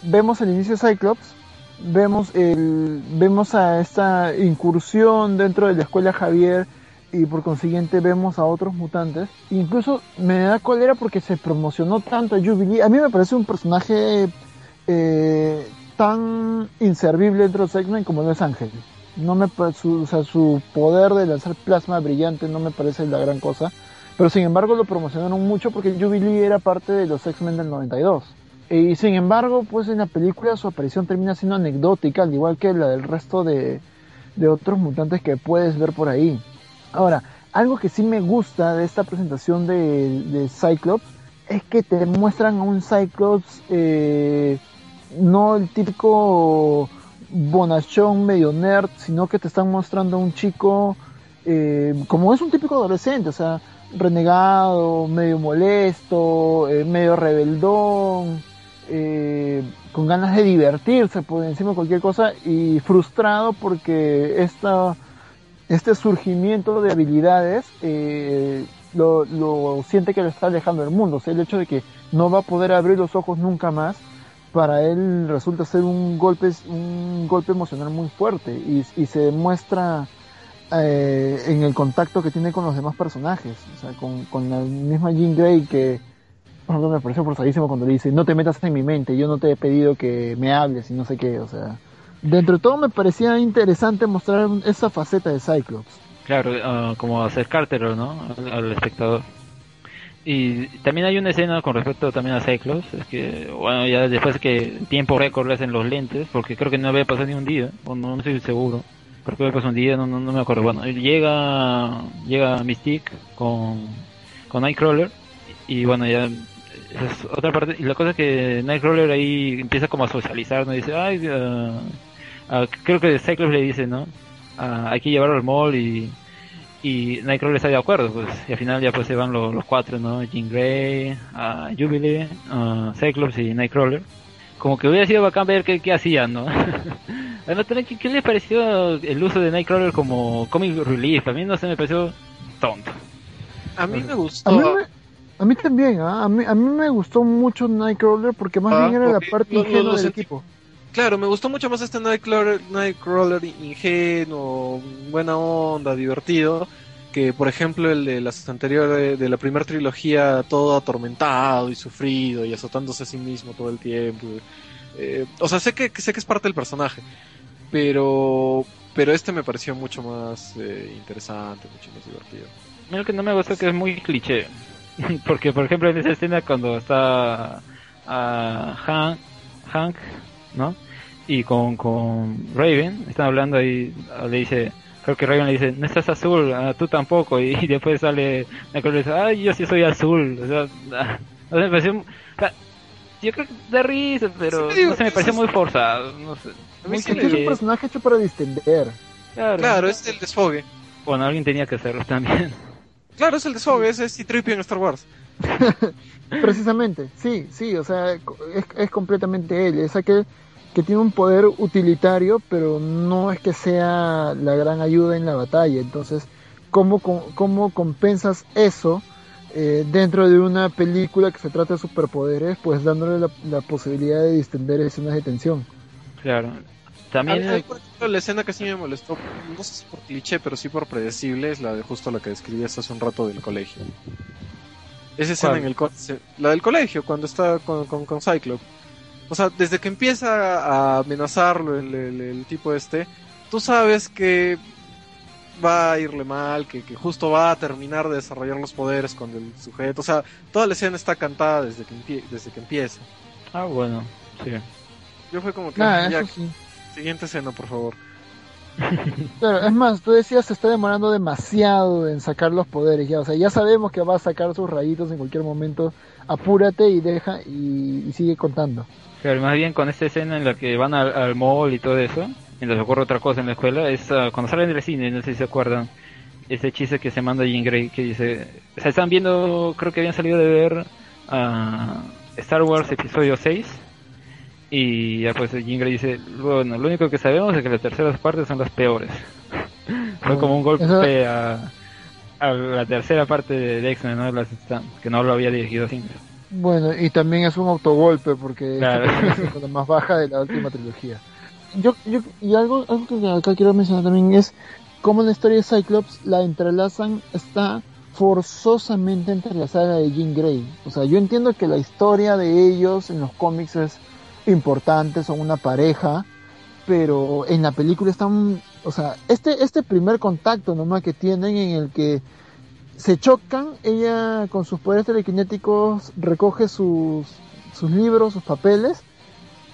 vemos el inicio de Cyclops, vemos el, vemos a esta incursión dentro de la escuela Javier y por consiguiente vemos a otros mutantes. Incluso me da cólera porque se promocionó tanto a Jubilee. A mí me parece un personaje eh, tan inservible dentro de X-Men como lo es Ángel. No me su, su poder de lanzar plasma brillante no me parece la gran cosa. Pero sin embargo lo promocionaron mucho porque Jubilee era parte de los X-Men del 92. Y sin embargo, pues en la película su aparición termina siendo anecdótica, al igual que la del resto de, de otros mutantes que puedes ver por ahí. Ahora, algo que sí me gusta de esta presentación de, Cyclops es que te muestran a un Cyclops eh, no el típico bonachón medio nerd, sino que te están mostrando a un chico eh, como es un típico adolescente, o sea, renegado, medio molesto, eh, medio rebeldón, eh, con ganas de divertirse por encima de cualquier cosa y frustrado porque esta, este surgimiento de habilidades eh, lo, lo siente que lo está alejando del mundo, o sea, el hecho de que no va a poder abrir los ojos nunca más para él resulta ser un golpe un golpe emocional muy fuerte y, y se demuestra eh, en el contacto que tiene con los demás personajes o sea con, con la misma Jean Grey que por ejemplo me pareció forzadísimo cuando le dice no te metas en mi mente yo no te he pedido que me hables y no sé qué o sea dentro de todo me parecía interesante mostrar esa faceta de Cyclops Claro, ah, como acercártelo, ¿no? Al, espectador. Y también hay una escena con respecto también a Cyclops, es que, bueno, ya después que tiempo récord le hacen los lentes, porque creo que no había pasado ni un día, o no, no estoy seguro, creo que había pasado un día, no, no, no me acuerdo. Bueno, llega, llega Mystique con, con Nightcrawler, y bueno, ya, esa es otra parte, y la cosa es que Nightcrawler ahí empieza como a socializar, ¿no? Dice, ay, ah, ah, creo que Cyclops le dice, ¿no? Ah, hay que llevarlo al mall y y Nightcrawler está de acuerdo, pues, y al final ya pues se van los, los cuatro, ¿no? Jean Grey, ah, Jubilee, Cyclops y Nightcrawler. Como que hubiera sido bacán ver qué, qué hacían, ¿no? [laughs] Bueno, ¿qué, ¿Qué les pareció el uso de Nightcrawler como comic relief? A mí no se me pareció tonto. A mí me a gustó. mí, me- a mí también a, mí, a mí me gustó mucho Nightcrawler porque más Ah, bien era la parte lo del equipo Claro, me gustó mucho más este Nightcrawler, Nightcrawler ingenuo, buena onda, divertido, que por ejemplo el de las anteriores, de la primera trilogía, todo atormentado y sufrido y azotándose a sí mismo todo el tiempo. Eh, o sea, sé que, sé que es parte del personaje, pero, pero este me pareció mucho más eh, interesante, mucho más divertido. Lo que no me gusta es que es muy cliché. [laughs] Porque, por ejemplo, en esa escena cuando está ah, Hank, Hank, ¿no? Y con, con Raven, están hablando ahí, ah, le dice, creo que Raven le dice, no estás azul, ah, tú tampoco. Y, [laughs] después sale y dice, ay, yo sí soy azul. [laughs] O sea, me pareció, o sea, yo creo que da risa, pero Sí, digo, no sé, me pareció es- muy forzado. No sé. Muy sí es un personaje hecho para distender Claro. Claro, es el desfogue. Bueno, alguien tenía que hacerlo también. [laughs] Claro, es el desfogue, ese es C-3PO en Star Wars. Precisamente, sí, sí, o sea, es, es completamente él, es aquel que tiene un poder utilitario, pero no es que sea la gran ayuda en la batalla. Entonces, ¿cómo, cómo compensas eso eh, dentro de una película que se trata de superpoderes? Pues dándole la, la posibilidad de distender escenas de tensión. Claro. También... por ejemplo, la escena que sí me molestó, no sé si por cliché, pero sí por predecible, es la de justo la que describías hace un rato del colegio. Esa escena ¿Cuál? en el la del colegio, cuando está con, con, con Cyclops. O sea, desde que empieza a amenazarlo el, el, el tipo este, tú sabes que va a irle mal, que, que justo va a terminar de desarrollar los poderes con el sujeto. O sea, toda la escena está cantada desde que, empie- desde que empieza. Ah, bueno, sí. Yo fue como que, ya, sí. siguiente escena, por favor. [laughs] Claro, es más, tú decías se está demorando demasiado en sacar los poderes ya, o sea, ya sabemos que va a sacar sus rayitos en cualquier momento, apúrate y deja y, y sigue contando. Pero más bien con esta escena en la que van al, al mall y todo eso, mientras ocurre otra cosa en la escuela, es ah, cuando salen del cine, no sé si se acuerdan, ese chiste que se manda Jean Grey que dice, o sea, están viendo, creo que habían salido de ver ah, Star Wars episodio 6 Y ya pues Jean Grey dice, bueno, lo único que sabemos es que las terceras partes son las peores. [laughs] Fue como un golpe a, a la tercera parte de X-Men, ¿no? Que no lo había dirigido Singer. Bueno, y también es un autogolpe porque Claro. es la más baja de la última trilogía. Yo, yo, y algo, algo que acá quiero mencionar también es cómo la historia de Cyclops la entrelazan, está forzosamente entrelazada de Jean Grey. O sea, yo entiendo que la historia de ellos en los cómics es importante, son una pareja, pero en la película están, o sea, este, este primer contacto nomás que tienen en el que se chocan, ella con sus poderes telequinéticos recoge sus, sus libros, sus papeles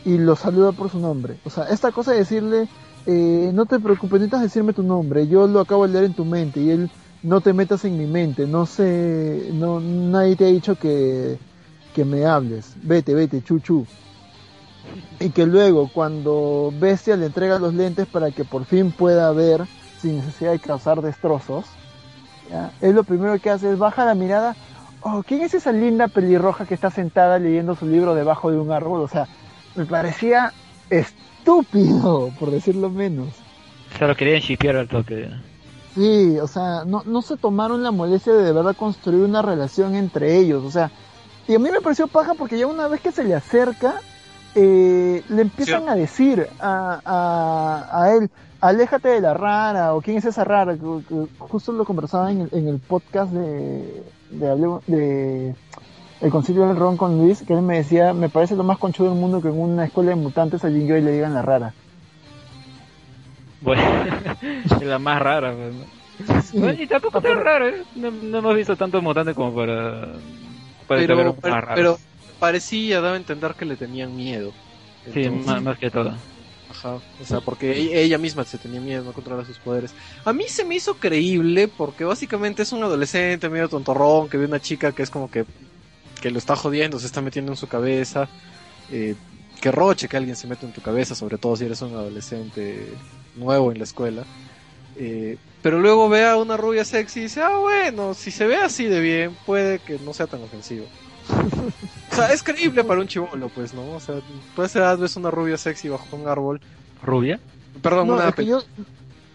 y los saluda por su nombre. O sea, esta cosa de decirle, eh, no te preocupes, necesitas decirme tu nombre, yo lo acabo de leer en tu mente y él, no te metas en mi mente, no sé, no, nadie te ha dicho que, que me hables, vete, vete, chuchu. Y que luego cuando Bestia le entrega los lentes para que por fin pueda ver sin necesidad de causar destrozos, ¿ya? él lo primero que hace es baja la mirada, oh, ¿quién es esa linda pelirroja que está sentada leyendo su libro debajo de un árbol? O sea, me parecía estúpido, [laughs] por decirlo menos. O sea, lo querían shipear al toque. Sí, o sea, no, no se tomaron la molestia de de verdad construir una relación entre ellos, o sea, y a mí me pareció paja porque ya una vez que se le acerca, eh, le empiezan Sí. a decir a, a, a él, aléjate de la rara, o quién es esa rara, justo lo conversaba en el, en el podcast de, de, de el concilio del ron con Luis, que él me decía, me parece lo más conchudo del mundo que en una escuela de mutantes a Grey le digan la rara. Bueno, [laughs] es la más rara. Pues, ¿no? Sí. Bueno, y tampoco tan rara, ¿eh? no, no hemos visto tantos mutantes como para... para Pero, un pero, más raro. pero parecía, daba a entender que le tenían miedo. Sí, más que todo. Ajá, o sea, porque e- ella misma se tenía miedo, no controla sus poderes. A mí se me hizo creíble porque básicamente es un adolescente medio tontorrón que ve una chica que es como que, que lo está jodiendo, se está metiendo en su cabeza. Eh, que roche que alguien se mete en tu cabeza, sobre todo si eres un adolescente nuevo en la escuela. Eh, pero luego ve a una rubia sexy y dice, ah, bueno, si se ve así de bien, puede que no sea tan ofensivo. O sea, es creíble para un chivolo, pues, ¿no? O sea, esa edad ves una rubia sexy bajo un árbol. ¿Rubia? Perdón, No, una es que yo,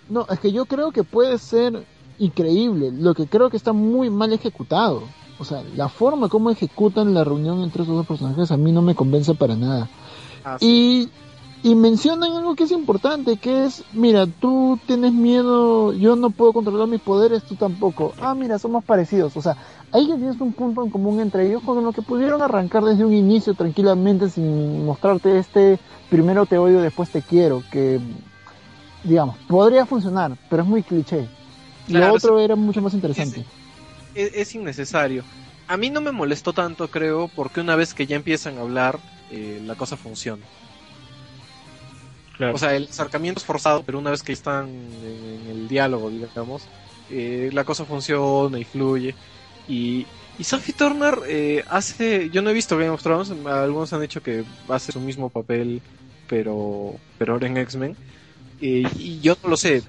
no, es que yo creo que puede ser increíble. Lo que creo que está muy mal ejecutado. O sea, la forma como ejecutan la reunión entre esos dos personajes a mí no me convence para nada. Ah, sí. Y, y mencionan algo que es importante, que es, mira, tú tienes miedo, yo no puedo controlar mis poderes, tú tampoco. Ah, mira, somos parecidos. O sea, ahí ya tienes un punto en común entre ellos con lo que pudieron arrancar desde un inicio tranquilamente sin mostrarte este primero te odio, después te quiero, que digamos, podría funcionar, pero es muy cliché. Claro, lo otro era mucho más interesante. es, es innecesario. A mí no me molestó tanto, creo, porque una vez que ya empiezan a hablar, eh, la cosa funciona. O sea, el acercamiento es forzado, pero una vez que están en, el diálogo, digamos, eh, la cosa funciona y fluye. Y, y Sophie Turner eh, hace, yo no he visto Game of Thrones, algunos han dicho que hace su mismo papel, pero, pero ahora en X-Men. Eh, y yo no lo sé,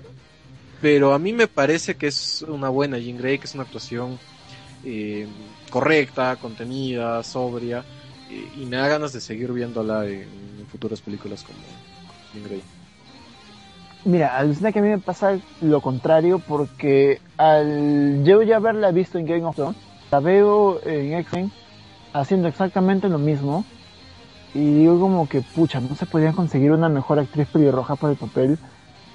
pero a mí me parece que es una buena Jean Grey, que es una actuación eh, correcta, contenida, sobria, y me da ganas de seguir viéndola en, futuras películas como Mira, alucina que a mí me pasa lo contrario porque al yo ya haberla visto en Game of Thrones, la veo en X-Men haciendo exactamente lo mismo y digo como que pucha, no se podía conseguir una mejor actriz pelirroja para el papel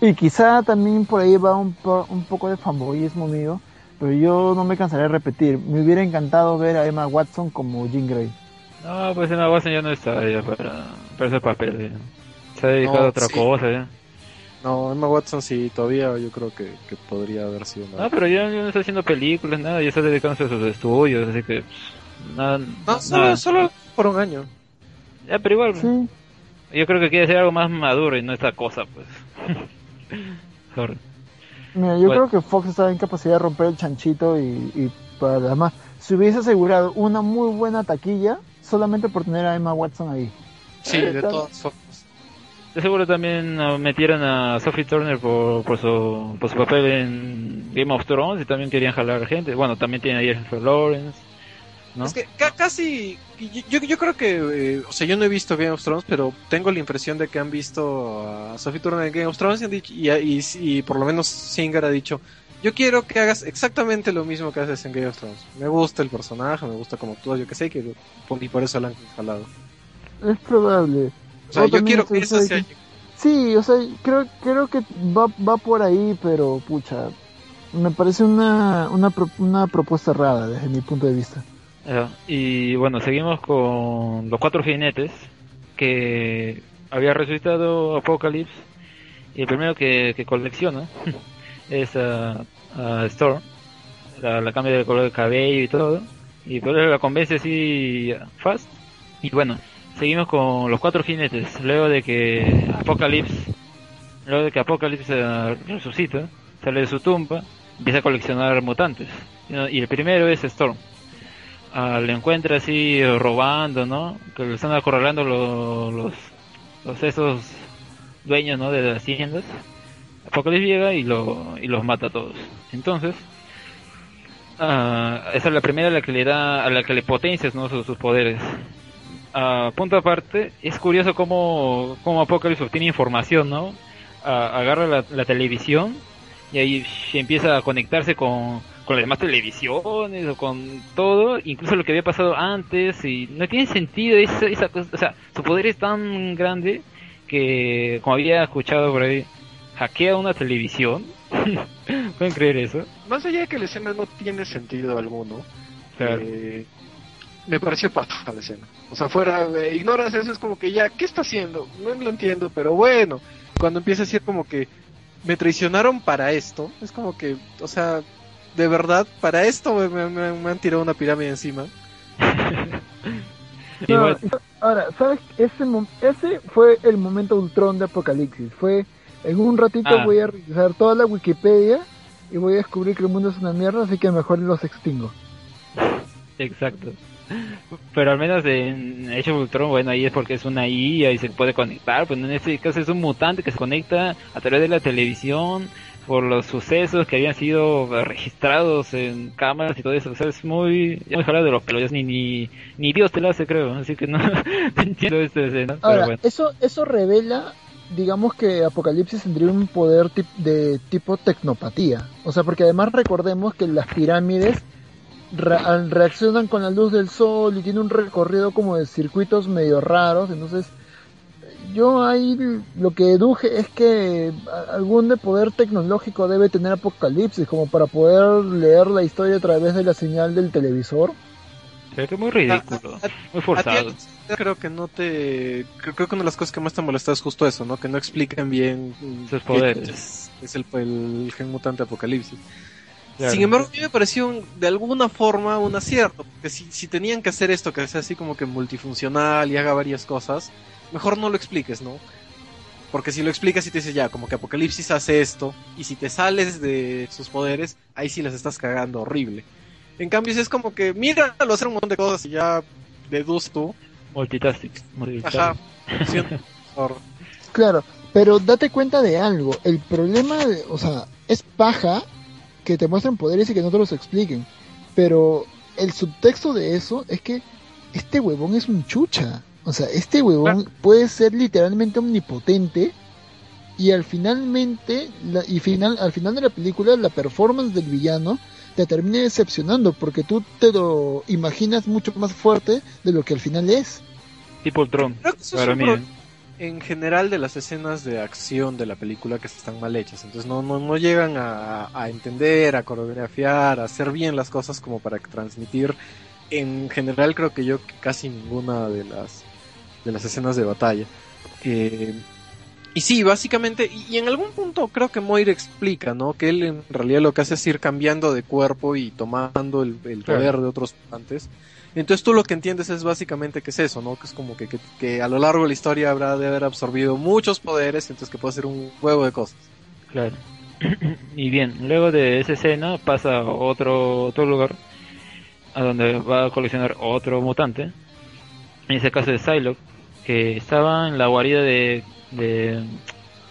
y quizá también por ahí va un, po- un poco de fanboyismo mío, pero yo no me cansaré de repetir, me hubiera encantado ver a Emma Watson como Jean Grey. No, pues Emma Watson ya no está ya para, para ese papel. ya. Se ha dedicado No, a otra sí. cosa ya. No, Emma Watson sí, todavía yo creo que, que podría haber sido una... No, pero ya, ya no está haciendo películas, nada, ya está dedicándose a sus estudios, así que... pues, Nada, No, solo, nada. solo por un año. Ya, pero igual, Sí, yo creo que quiere hacer algo más maduro y no esta cosa, pues. [laughs] Sorry. Mira, yo Bueno. creo que Fox estaba en capacidad de romper el chanchito y, y para además, si hubiese asegurado una muy buena taquilla solamente por tener a Emma Watson ahí. Sí, de [laughs] todas formas. De seguro también ah, metieron a Sophie Turner por, por, su, por su papel en Game of Thrones y también querían jalar gente. Bueno, también tiene a Jennifer Lawrence. ¿no? Es que ca- casi. Yo, yo creo que. eh, o sea, yo no he visto Game of Thrones, pero tengo la impresión de que han visto a Sophie Turner en Game of Thrones y, han dicho- y, y- y por lo menos Singer ha dicho: Yo quiero que hagas exactamente lo mismo que haces en Game of Thrones. Me gusta el personaje, me gusta como actúas, yo que sé, que, y por eso la han jalado. Es probable. O sea, O yo quiero que de sea. que- Sí, o sea, creo, creo que va, va por ahí, pero pucha, me parece una, una, pro- una propuesta rara desde mi punto de vista. Y bueno, seguimos con los cuatro jinetes que había resucitado Apocalypse. Y el primero que, que colecciona [laughs] es a, a Storm. La, la cambia de color de cabello y todo. Y por eso la convence así fast. Y bueno, seguimos con los cuatro jinetes. Luego de que Apocalypse, luego de que Apocalypse eh, resucita, sale de su tumba, empieza a coleccionar mutantes. Y el primero es Storm ah, le encuentra así robando, ¿no? Que le están acorralando lo- los, los esos dueños, ¿no? De las haciendas. Apocalipsis llega y, lo, y los mata a todos. Entonces, ah, esa es la primera a la que le da, a la que le potencias, ¿no? Sus poderes. Ah, punto aparte, es curioso cómo, cómo Apocalipsis obtiene información, ¿no? Ah, agarra la, la televisión y ahí empieza a conectarse con, con las demás televisiones o con todo, incluso lo que había pasado antes y no tiene sentido esa, esa cosa, o sea, su poder es tan grande que como había escuchado por ahí, hackea una televisión. [laughs] ¿Pueden creer eso? Más allá de que la escena no tiene sentido alguno, Claro. eh, me pareció paja la escena. O sea, fuera, eh, ignoras eso, es como que ya, ¿qué está haciendo? No lo entiendo, pero bueno. Cuando empieza a decir como que me traicionaron para esto, es como que, o sea, de verdad, para esto me, me- me- me han tirado una pirámide encima. [laughs] No, ahora, ¿sabes? Ese, ese fue el momento Ultron de Apocalipsis. Fue, en un ratito Ah. voy a revisar toda la Wikipedia y voy a descubrir que el mundo es una mierda, así que mejor los extingo. Exacto. Pero al menos en Age of Ultron, bueno, ahí es porque es una IA y se puede conectar. Pues en este caso es un mutante que se conecta a través de la televisión por los sucesos que habían sido registrados en cámaras y todo eso. O sea, es muy, muy jalado de los pelos. Ni, ni, ni Dios te lo hace, creo. Así que no, [laughs] entiendo esta escena. Pero bueno. eso, eso revela, digamos que Apocalipsis tendría un poder de tipo tecnopatía. O sea, porque además recordemos que las pirámides re- reaccionan con la luz del sol y tiene un recorrido como de circuitos medio raros. Entonces, yo ahí lo que deduje es que algún de poder tecnológico debe tener Apocalipsis, como para poder leer la historia a través de la señal del televisor. Creo que es muy ridículo. A- a- Muy A ti, forzado. creo que no te. Creo, creo que una de las cosas que más te molesta es justo eso, ¿no? Que no explican bien Sus poderes. Es, es el, el gen mutante apocalipsis. Claro. Sin embargo, a mí me pareció un- de alguna forma un acierto. Porque si, si tenían que hacer esto, que sea así como que multifuncional y haga varias cosas, mejor no lo expliques, ¿no? Porque si lo explicas y te dices ya, como que Apocalipsis hace esto, y si te sales de sus poderes, ahí sí las estás cagando horrible. En cambio, si es como que, mira, lo hacer un montón de cosas y ya deduces tú. Multitasking. Ajá. Claro, pero date cuenta de algo. El problema, de, o sea, es paja que te muestren poderes y que no te los expliquen. Pero el subtexto de eso es que este huevón es un chucha. O sea, este huevón puede ser literalmente omnipotente y al finalmente la- y final al final de la película la performance del villano te termina decepcionando porque tú te lo imaginas mucho más fuerte de lo que al final es. Tipo Ultron. Creo que eso es Para un mí. pro- en general de las escenas de acción de la película que están mal hechas. Entonces no, no, no llegan a, a entender, a coreografiar, a hacer bien las cosas como para transmitir. En general creo que yo casi ninguna de las de las escenas de batalla. Eh, y sí, básicamente, y, en algún punto creo que Moira explica, ¿no? Que él en realidad lo que hace es ir cambiando de cuerpo y tomando el, el Claro. poder de otros mutantes. Entonces tú lo que entiendes es básicamente que es eso, ¿no? Que es como que, que, que a lo largo de la historia habrá de haber absorbido muchos poderes, entonces que puede hacer un juego de cosas. Claro. [clears throat] y bien, luego de esa escena pasa a otro, otro lugar a donde va a coleccionar otro mutante. En ese caso de Psylocke, que estaba en la guarida de. de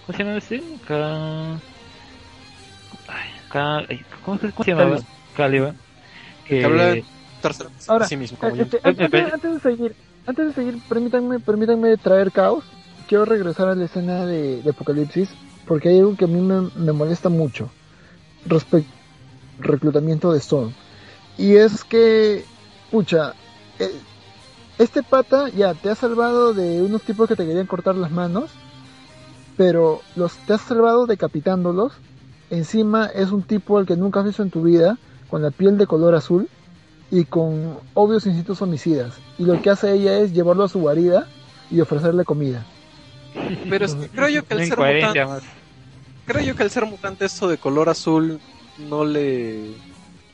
¿Cómo se llama ese? Ca... Ay, Ca- ay, ¿Cómo, se- cómo se llamaba? Caliban. Que habla- Ahora, a sí mismo. Como Este, yo. antes, de seguir, antes de seguir, permítanme, permítanme traer caos. Quiero regresar a la escena de, de Apocalipsis, porque hay algo que a mí me, me molesta mucho respecto al reclutamiento de Storm. Y es que, pucha, eh, este pata ya te ha salvado de unos tipos que te querían cortar las manos, pero los te has salvado decapitándolos. Encima es un tipo al que nunca has visto en tu vida, con la piel de color azul y con obvios instintos homicidas. Y lo que hace ella es llevarlo a su guarida y ofrecerle comida. Pero es que creo yo que el ser mutante, más. creo yo que el ser mutante eso de color azul no le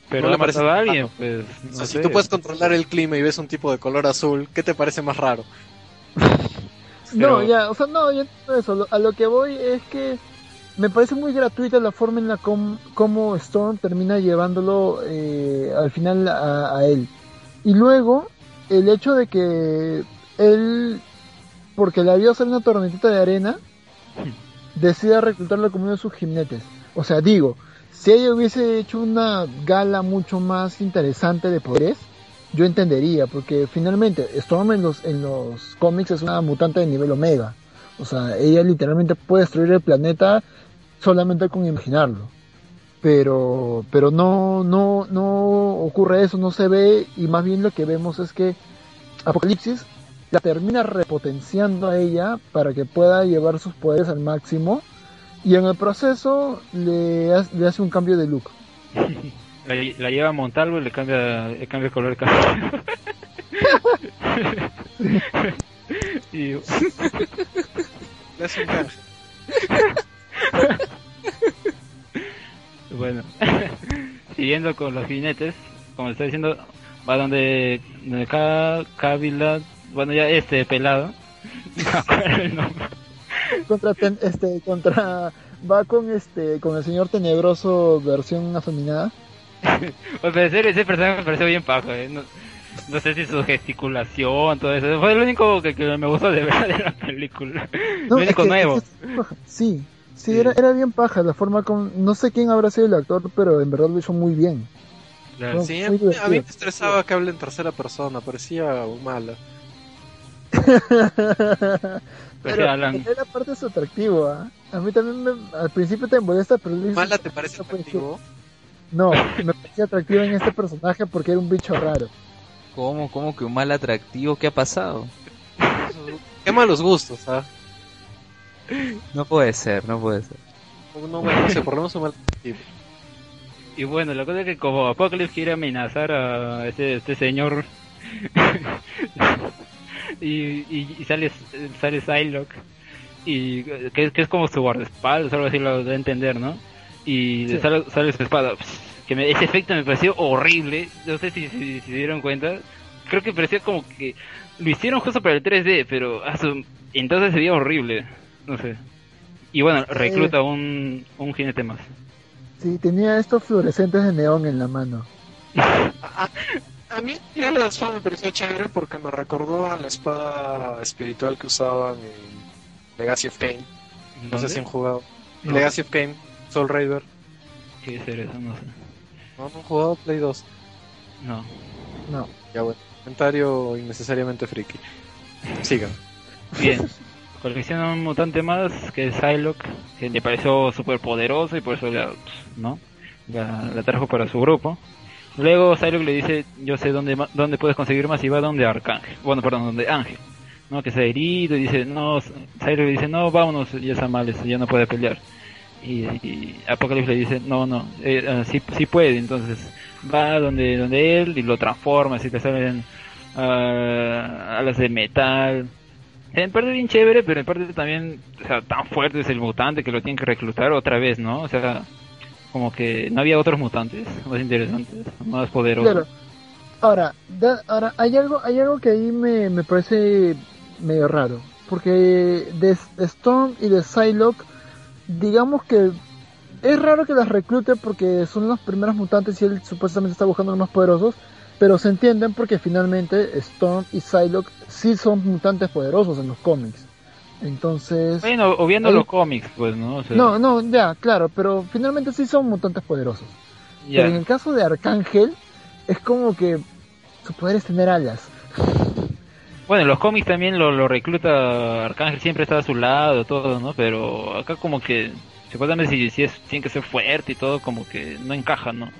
Pero no le parece a alguien, pues. O sea, si tú puedes controlar el clima y ves un tipo de color azul, ¿qué te parece más raro? [laughs] No, ya, o sea, no, ya entiendo eso. A lo que voy es que me parece muy gratuita la forma en la com, como Storm termina llevándolo eh, al final a, él. Y luego, el hecho de que él, porque le vio hacer una tormentita de arena, decida reclutarlo como uno de sus jinetes. O sea, digo, si ella hubiese hecho una gala mucho más interesante de poderes, yo entendería, porque finalmente Storm en los, en los cómics es una mutante de nivel omega. O sea, ella literalmente puede destruir el planeta solamente con imaginarlo. Pero, pero no, no, no ocurre eso, no se ve, y más bien lo que vemos es que Apocalipsis la termina repotenciando a ella para que pueda llevar sus poderes al máximo, y en el proceso le, ha- le hace un cambio de look. [laughs] La, la lleva a Montalvo y le cambia, le cambia el color de cabello. [laughs] [laughs] y Le hace un canje. [laughs] bueno, [laughs] siguiendo con los jinetes, como está diciendo, va donde, donde cada bueno ya este pelado, [laughs] no me acuerdo el nombre. contra ten- este contra va con este con el señor tenebroso versión afeminada Pues en serio, ese personaje me pareció bien paja, eh. no, no sé si su gesticulación, todo eso, fue lo único que, que me gustó de verdad de la película. lo es único que- nuevo. es que es paja. Sí sí era era bien paja la forma con no sé quién habrá sido el actor pero en verdad lo hizo muy bien Claro. Sí, a Muy mí, a mí divertido. me estresaba que hable en tercera persona, parecía mala. [laughs] pero Alan. era parte de su atractivo ¿ah? a mí también me- al principio te molesta pero ¿Mala te parece "No puede ser". atractivo? no [laughs] me parecía atractivo en este personaje porque era un bicho raro ¿Cómo, cómo que un mal atractivo? ¿Qué ha pasado? Qué malos gustos, ¿ah? No puede ser, no puede ser. No, bueno, no sé, por lo menos un mal atractivo. Y bueno, la cosa es que como Apocalypse quiere amenazar a este, este señor [laughs] y, y, y sale, sale Psylocke y que, que es como su guardaespaldas, algo así lo da a entender, ¿no? Y Sí. sale, sale su espada. Que me- ese efecto me pareció horrible. No sé si, si, si se dieron cuenta. Creo que parecía como que lo hicieron justo para el 3D, pero a su- entonces se veía horrible. No sé. Y bueno, recluta un, un jinete más. sí tenía estos fluorescentes de neón en la mano [laughs] A mí ya la espada me pareció chévere porque me recordó a la espada espiritual que usaban en Legacy of Kain. No sé si han jugado. No. Legacy of Kain, Soul Rider. ¿Qué es eso? No sé. No, no han jugado Play 2. No. no Ya bueno. Comentario innecesariamente friki. Sigan. Bien. [laughs] Colecciona un mutante más que es Psylocke, que le pareció súper poderoso y por eso la, ¿no? la, trajo para su grupo. Luego Psylocke le dice, yo sé dónde, dónde puedes conseguir más y va donde Arcángel. Bueno, perdón, donde Ángel. ¿no? Que se ha herido y dice, no, Psylocke le dice, no, vámonos, ya está mal, este, ya no puede pelear. Y, y Apocalypse le dice, no, no, eh, ah, sí, sí puede, entonces va donde, donde él y lo transforma, así que salen ah, alas de metal. En parte bien chévere, pero en parte también, o sea, tan fuerte es el mutante que lo tienen que reclutar otra vez, ¿no? O sea, como que no había otros mutantes más interesantes, más poderosos. Claro. Ahora, da- ahora hay algo, hay algo que ahí me, me parece medio raro, porque de, de Storm y de Psylocke, digamos que es raro que las reclute porque son los primeros mutantes y él supuestamente está buscando los más poderosos, pero se entienden porque finalmente Storm y Psylocke sí son mutantes poderosos en los cómics. Entonces, Bueno, o viendo los cómics, pues, ¿no? O sea, no, no, ya, claro, pero finalmente sí son mutantes poderosos. Pero en el caso de Arcángel, es como que su poder es tener alas. Bueno, en los cómics también lo, lo recluta Arcángel, siempre está a su lado, todo, ¿no? Pero acá como que, supuestamente si, si es, tiene que ser fuerte y todo, como que no encaja, ¿no?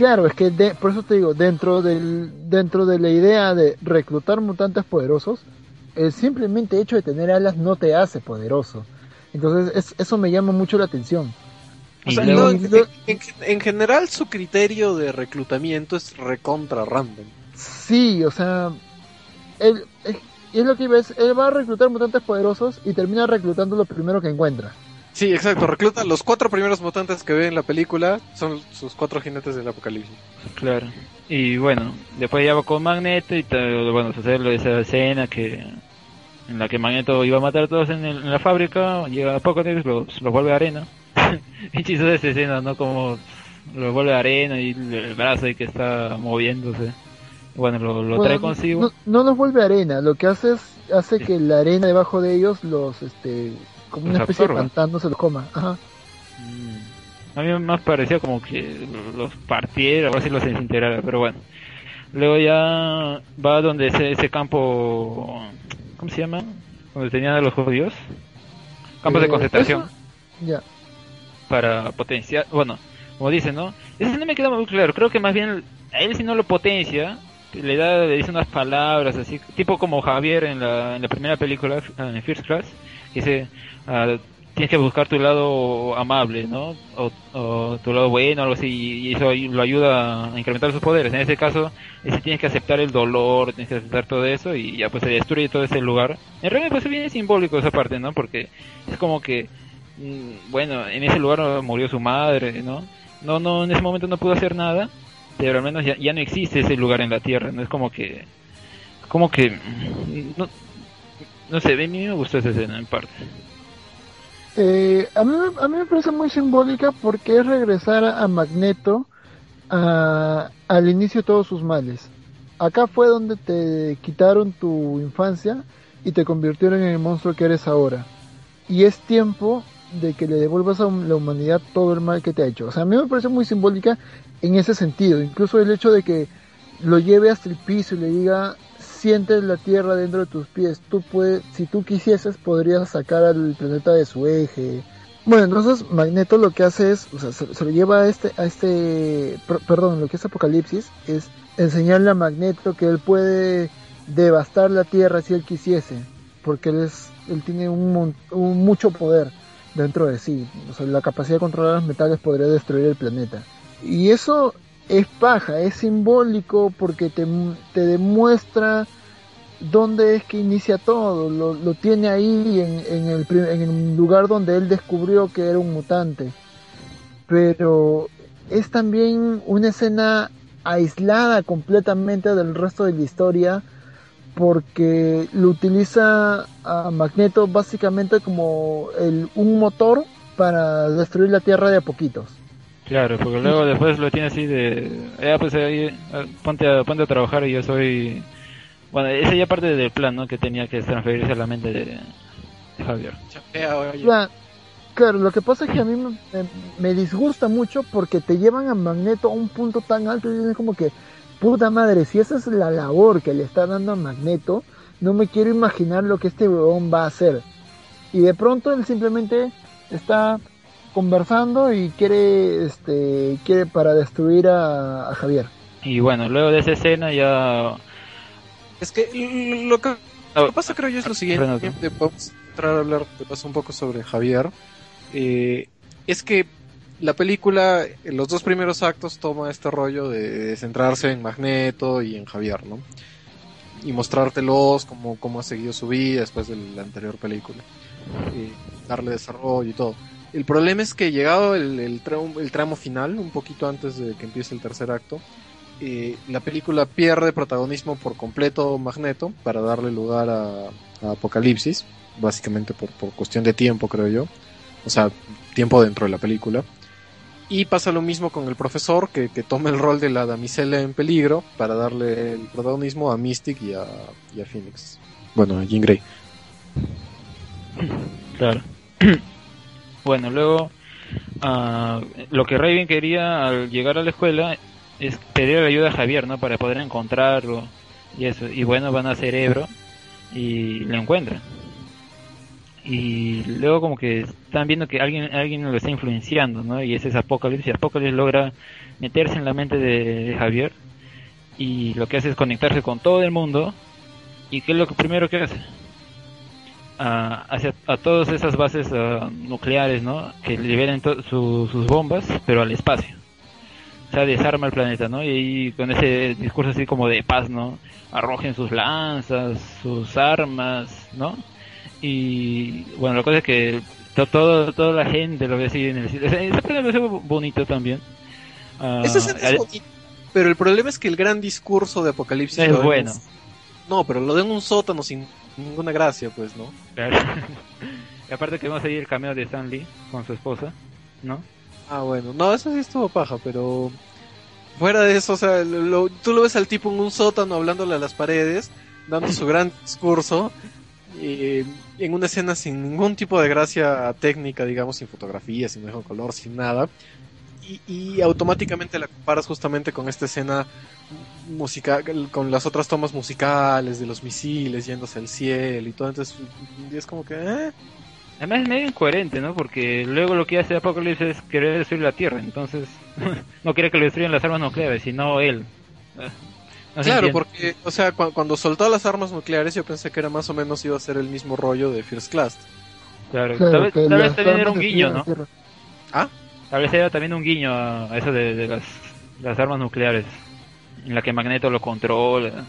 Claro, es que de- por eso te digo, dentro del dentro de la idea de reclutar mutantes poderosos, el simplemente hecho de tener alas no te hace poderoso. Entonces, es- eso me llama mucho la atención. O sea, no, en, en- en general su criterio de reclutamiento es recontra random. Sí, o sea, él, es, y es lo que iba, es, él va a reclutar mutantes poderosos y termina reclutando lo primero que encuentra. Sí, exacto, recluta los cuatro primeros mutantes que ve en la película, son sus cuatro jinetes del apocalipsis. Claro. Y bueno, después ya va con Magneto y bueno, sucede de esa escena que en la que Magneto iba a matar a todos en, el- en la fábrica, llega Apocalypse, los, los vuelve arena. [laughs] y chistosa esa escena, ¿no? Como los vuelve arena y el brazo ahí que está moviéndose. Bueno, lo, lo Bueno, trae consigo. No, no los vuelve arena, lo que hace es hace que la arena debajo de ellos los, este, como una especie de absorba. pantano se los coma. Ajá. Mm. A mí más parecía como que los partiera, algo así los desintegrara, pero bueno. Luego ya va donde ese, ese campo, ¿cómo se llama? Donde tenían a los judíos. Campos de Eh, concentración Ya. para potenciar, bueno, como dicen, ¿no? Eso no me queda muy claro, creo que más bien a él si no lo potencia, le da, le dice unas palabras así, tipo como Javier en la, en la primera película, en First Class, dice, ah, tienes que buscar tu lado amable, ¿no? O, tu lado bueno, algo así, y eso lo ayuda a incrementar sus poderes. En ese caso, ese tienes que aceptar el dolor, tienes que aceptar todo eso, y ya pues se destruye todo ese lugar. En realidad pues es bien simbólico esa parte, ¿no? Porque es como que, mm, bueno, en ese lugar murió su madre, ¿no? No, no, en ese momento no pudo hacer nada, pero al menos ya, ya no existe ese lugar en la Tierra, ¿no? Es como que, como que, mm, no, no sé, a mí me gustó esa escena en parte. Eh, a, mí, a mí me parece muy simbólica porque es regresar a Magneto al inicio de todos sus males. Acá fue donde te quitaron tu infancia y te convirtieron en el monstruo que eres ahora. Y es tiempo de que le devuelvas a la humanidad todo el mal que te ha hecho. O sea, a mí me parece muy simbólica en ese sentido. Incluso el hecho de que lo lleve hasta el piso y le diga, sientes la tierra dentro de tus pies. Tú puedes, si tú quisieses, podrías sacar al planeta de su eje. Bueno, entonces Magneto lo que hace es, o sea, se, lo lleva a este, a este, per- perdón, lo que es Apocalipsis es enseñarle a Magneto que él puede devastar la tierra si él quisiese, porque él es, él tiene un mucho poder dentro de sí, o sea, la capacidad de controlar los metales podría destruir el planeta. Y eso es paja, es simbólico porque te, te demuestra dónde es que inicia todo. Lo, lo tiene ahí en, en, el, en el lugar donde él descubrió que era un mutante. Pero es también una escena aislada completamente del resto de la historia porque lo utiliza a Magneto básicamente como el, un motor para destruir la Tierra de a poquitos. Claro, porque luego después lo tiene así de, ya pues ahí, eh, ponte a, ponte a trabajar y yo soy, bueno, esa ya parte del plan, ¿no? Que tenía que transferirse a la mente de, de Javier. Chapea, oye. Cla- Claro, lo que pasa es que a mí me, me- me disgusta mucho porque te llevan a Magneto a un punto tan alto y es como que, puta madre, si esa es la labor que le está dando a Magneto, no me quiero imaginar lo que este huevón va a hacer. Y de pronto él simplemente está conversando y quiere, este, quiere para destruir a, a Javier. Y bueno, luego de esa escena ya, Es que lo que, lo que pasa creo yo es lo siguiente. A entrar a hablar de paso un poco sobre Javier. Eh, es que la película, en los dos primeros actos, toma este rollo de, de centrarse en Magneto y en Javier, ¿no? Y mostrártelos, cómo, cómo ha seguido su vida después de la anterior película. Eh, darle desarrollo y todo. El problema es que llegado el, el, tramo, el tramo final, un poquito antes de que empiece el tercer acto, eh, la película pierde protagonismo por completo Magneto para darle lugar a, a Apocalipsis, básicamente por, por cuestión de tiempo, creo yo. O sea, tiempo dentro de la película. Y pasa lo mismo con el profesor, que, que toma el rol de la damisela en peligro para darle el protagonismo a Mystic y a, y a Phoenix. Bueno, a Jean Grey. claro. [clears throat] bueno, luego, ah, lo que Raven quería al llegar a la escuela es pedir ayuda a Javier, ¿no? Para poder encontrarlo y eso. Y bueno, van a Cerebro y lo encuentran. Y luego como que están viendo que alguien alguien lo está influenciando, ¿no? Y ese es Apocalipsis. Y Apocalipsis logra meterse en la mente de, Javier y lo que hace es conectarse con todo el mundo. ¿Y qué es lo primero que hace? A, hacia, a todas esas bases uh, nucleares, ¿no? Que liberen sus bombas, pero al espacio o sea, desarma el planeta, ¿no? Y, con ese discurso así como de paz, ¿no? Arrojen sus lanzas, sus armas, ¿no? Y bueno, la cosa es que todo, toda la gente lo ve así en el Ese me bonito también. Uh, Ese es bonito, pero el problema es que el gran discurso de Apocalipsis es bueno. No, pero lo de un sótano sin ninguna gracia, pues, ¿no? Claro. [laughs] y aparte que vamos a seguir el cameo de Stanley con su esposa, ¿no? Ah, bueno. No, eso sí estuvo paja, pero... Fuera de eso, o sea, tú lo ves al tipo en un sótano hablándole a las paredes, dando su gran discurso, y, en una escena sin ningún tipo de gracia técnica, digamos, sin fotografía, sin mejor color, sin nada. Y, automáticamente la comparas justamente con esta escena musical, con las otras tomas musicales de los misiles yéndose al cielo y todo. Entonces, es como que, ¿eh? Además es medio incoherente, ¿no? Porque luego lo que hace Apocalypse es querer destruir la Tierra, entonces [laughs] no quiere que lo destruyan las armas nucleares, sino él. claro, porque, o sea, cuando soltó las armas nucleares yo pensé que era más o menos iba a ser el mismo rollo de First Class. Claro, tal, vez, también era un guiño, ¿no? ¿Ah? Tal vez era también un guiño a eso de, las, las armas nucleares, en la que Magneto lo controla.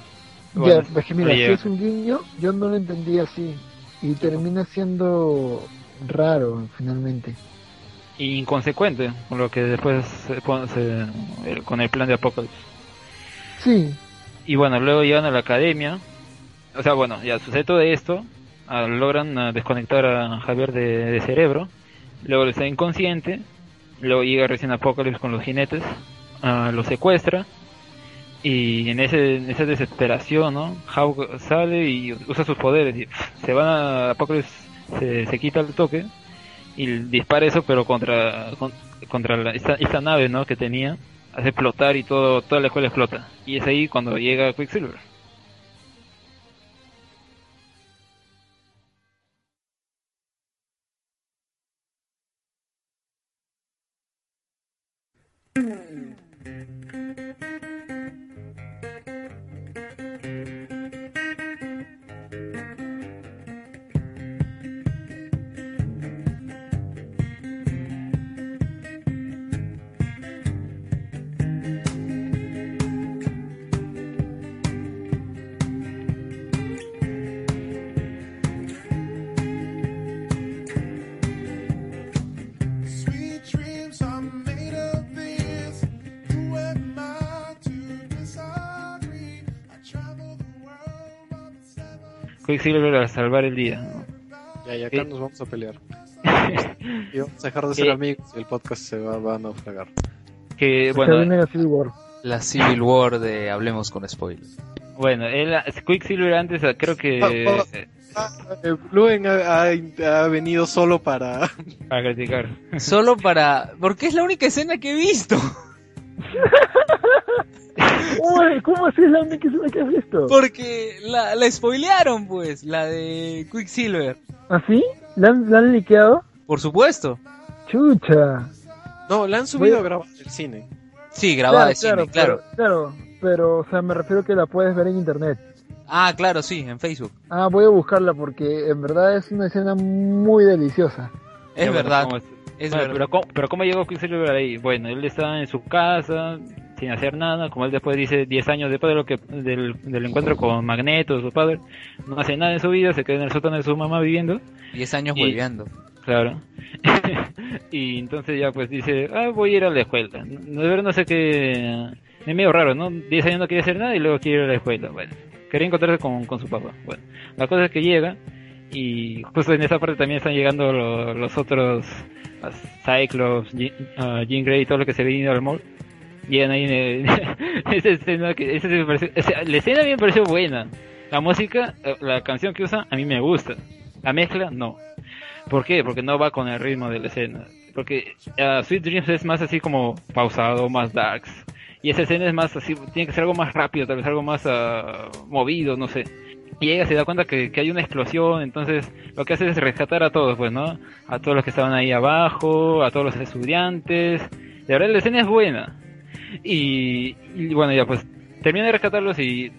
ya, es que mira, si es un guiño, yo no lo entendí así y termina siendo raro finalmente. Y inconsecuente con lo que después se, con el plan de Apocalypse. Sí. Y bueno, luego llegan a la academia. O sea, bueno, ya sucede todo esto. Ah, logran ah, desconectar a Javier de, cerebro. Luego está inconsciente. Luego llega recién Apocalypse con los jinetes. Uh, lo secuestra y en, ese, en esa desesperación, ¿no? Hawk sale y usa sus poderes y se van a Apocalypse, se, se quita el toque y dispara eso, pero contra, contra esta, esta nave, ¿no? Que tenía, hace explotar y todo, toda la escuela explota. Y es ahí cuando llega Quicksilver. Quicksilver a salvar el día. Ya, y acá nos vamos a pelear. [laughs] y vamos a dejar de ser amigos y el podcast se va, a naufragar. Que, bueno, la Civil War. La Civil War de Hablemos con Spoiler. Bueno, él, Quicksilver antes creo que... Ah, eh, Luen ha, ha, venido solo para... Para criticar. Solo [laughs] para... Porque es la única escena que he visto. [laughs] ¿cómo así es la única escena que has visto? Porque la, la spoilearon, pues, la de Quicksilver. ¿Ah, sí? ¿La han, la han liqueado? Por supuesto. Chucha. No, la han subido a grabar del cine. Sí, grabada de cine, claro. claro, pero, o sea, me refiero que la puedes ver en internet. Ah, claro, sí, en Facebook. Ah, voy a buscarla porque en verdad es una escena muy deliciosa. Es verdad. es verdad. Pero, ¿cómo, pero ¿cómo llegó Quicksilver ahí? Bueno, él está en su casa, sin hacer nada, como él después dice 10 años después de lo que del, encuentro con Magneto, su padre, no hace nada en su vida, se queda en el sótano de su mamá viviendo. 10 años viviendo Claro. [laughs] y entonces ya pues dice, ah, voy a ir a la escuela. De verdad no sé qué... Es medio raro, ¿no? 10 años no quiere hacer nada y luego quiere ir a la escuela. Bueno, quería encontrarse con, con su papá. Bueno, la cosa es que llega y justo en esa parte también están llegando los, otros Cyclops, Jean, Grey y todo lo que se viene al mall llegan ahí [laughs] esa escena que esa la escena a mí me pareció buena la música eh, la canción que usa a mí me gusta la mezcla no ¿por qué? porque no va con el ritmo de la escena porque uh, Sweet Dreams es más así como pausado más darks y esa escena es más así, tiene que ser algo más rápido, tal vez algo más ah, movido, no sé. Y ella se da cuenta que, que, hay una explosión, entonces lo que hace es rescatar a todos, pues, ¿no? A todos los que estaban ahí abajo, a todos los estudiantes. De verdad la escena es buena. Y, y bueno, ya pues termina de rescatarlos y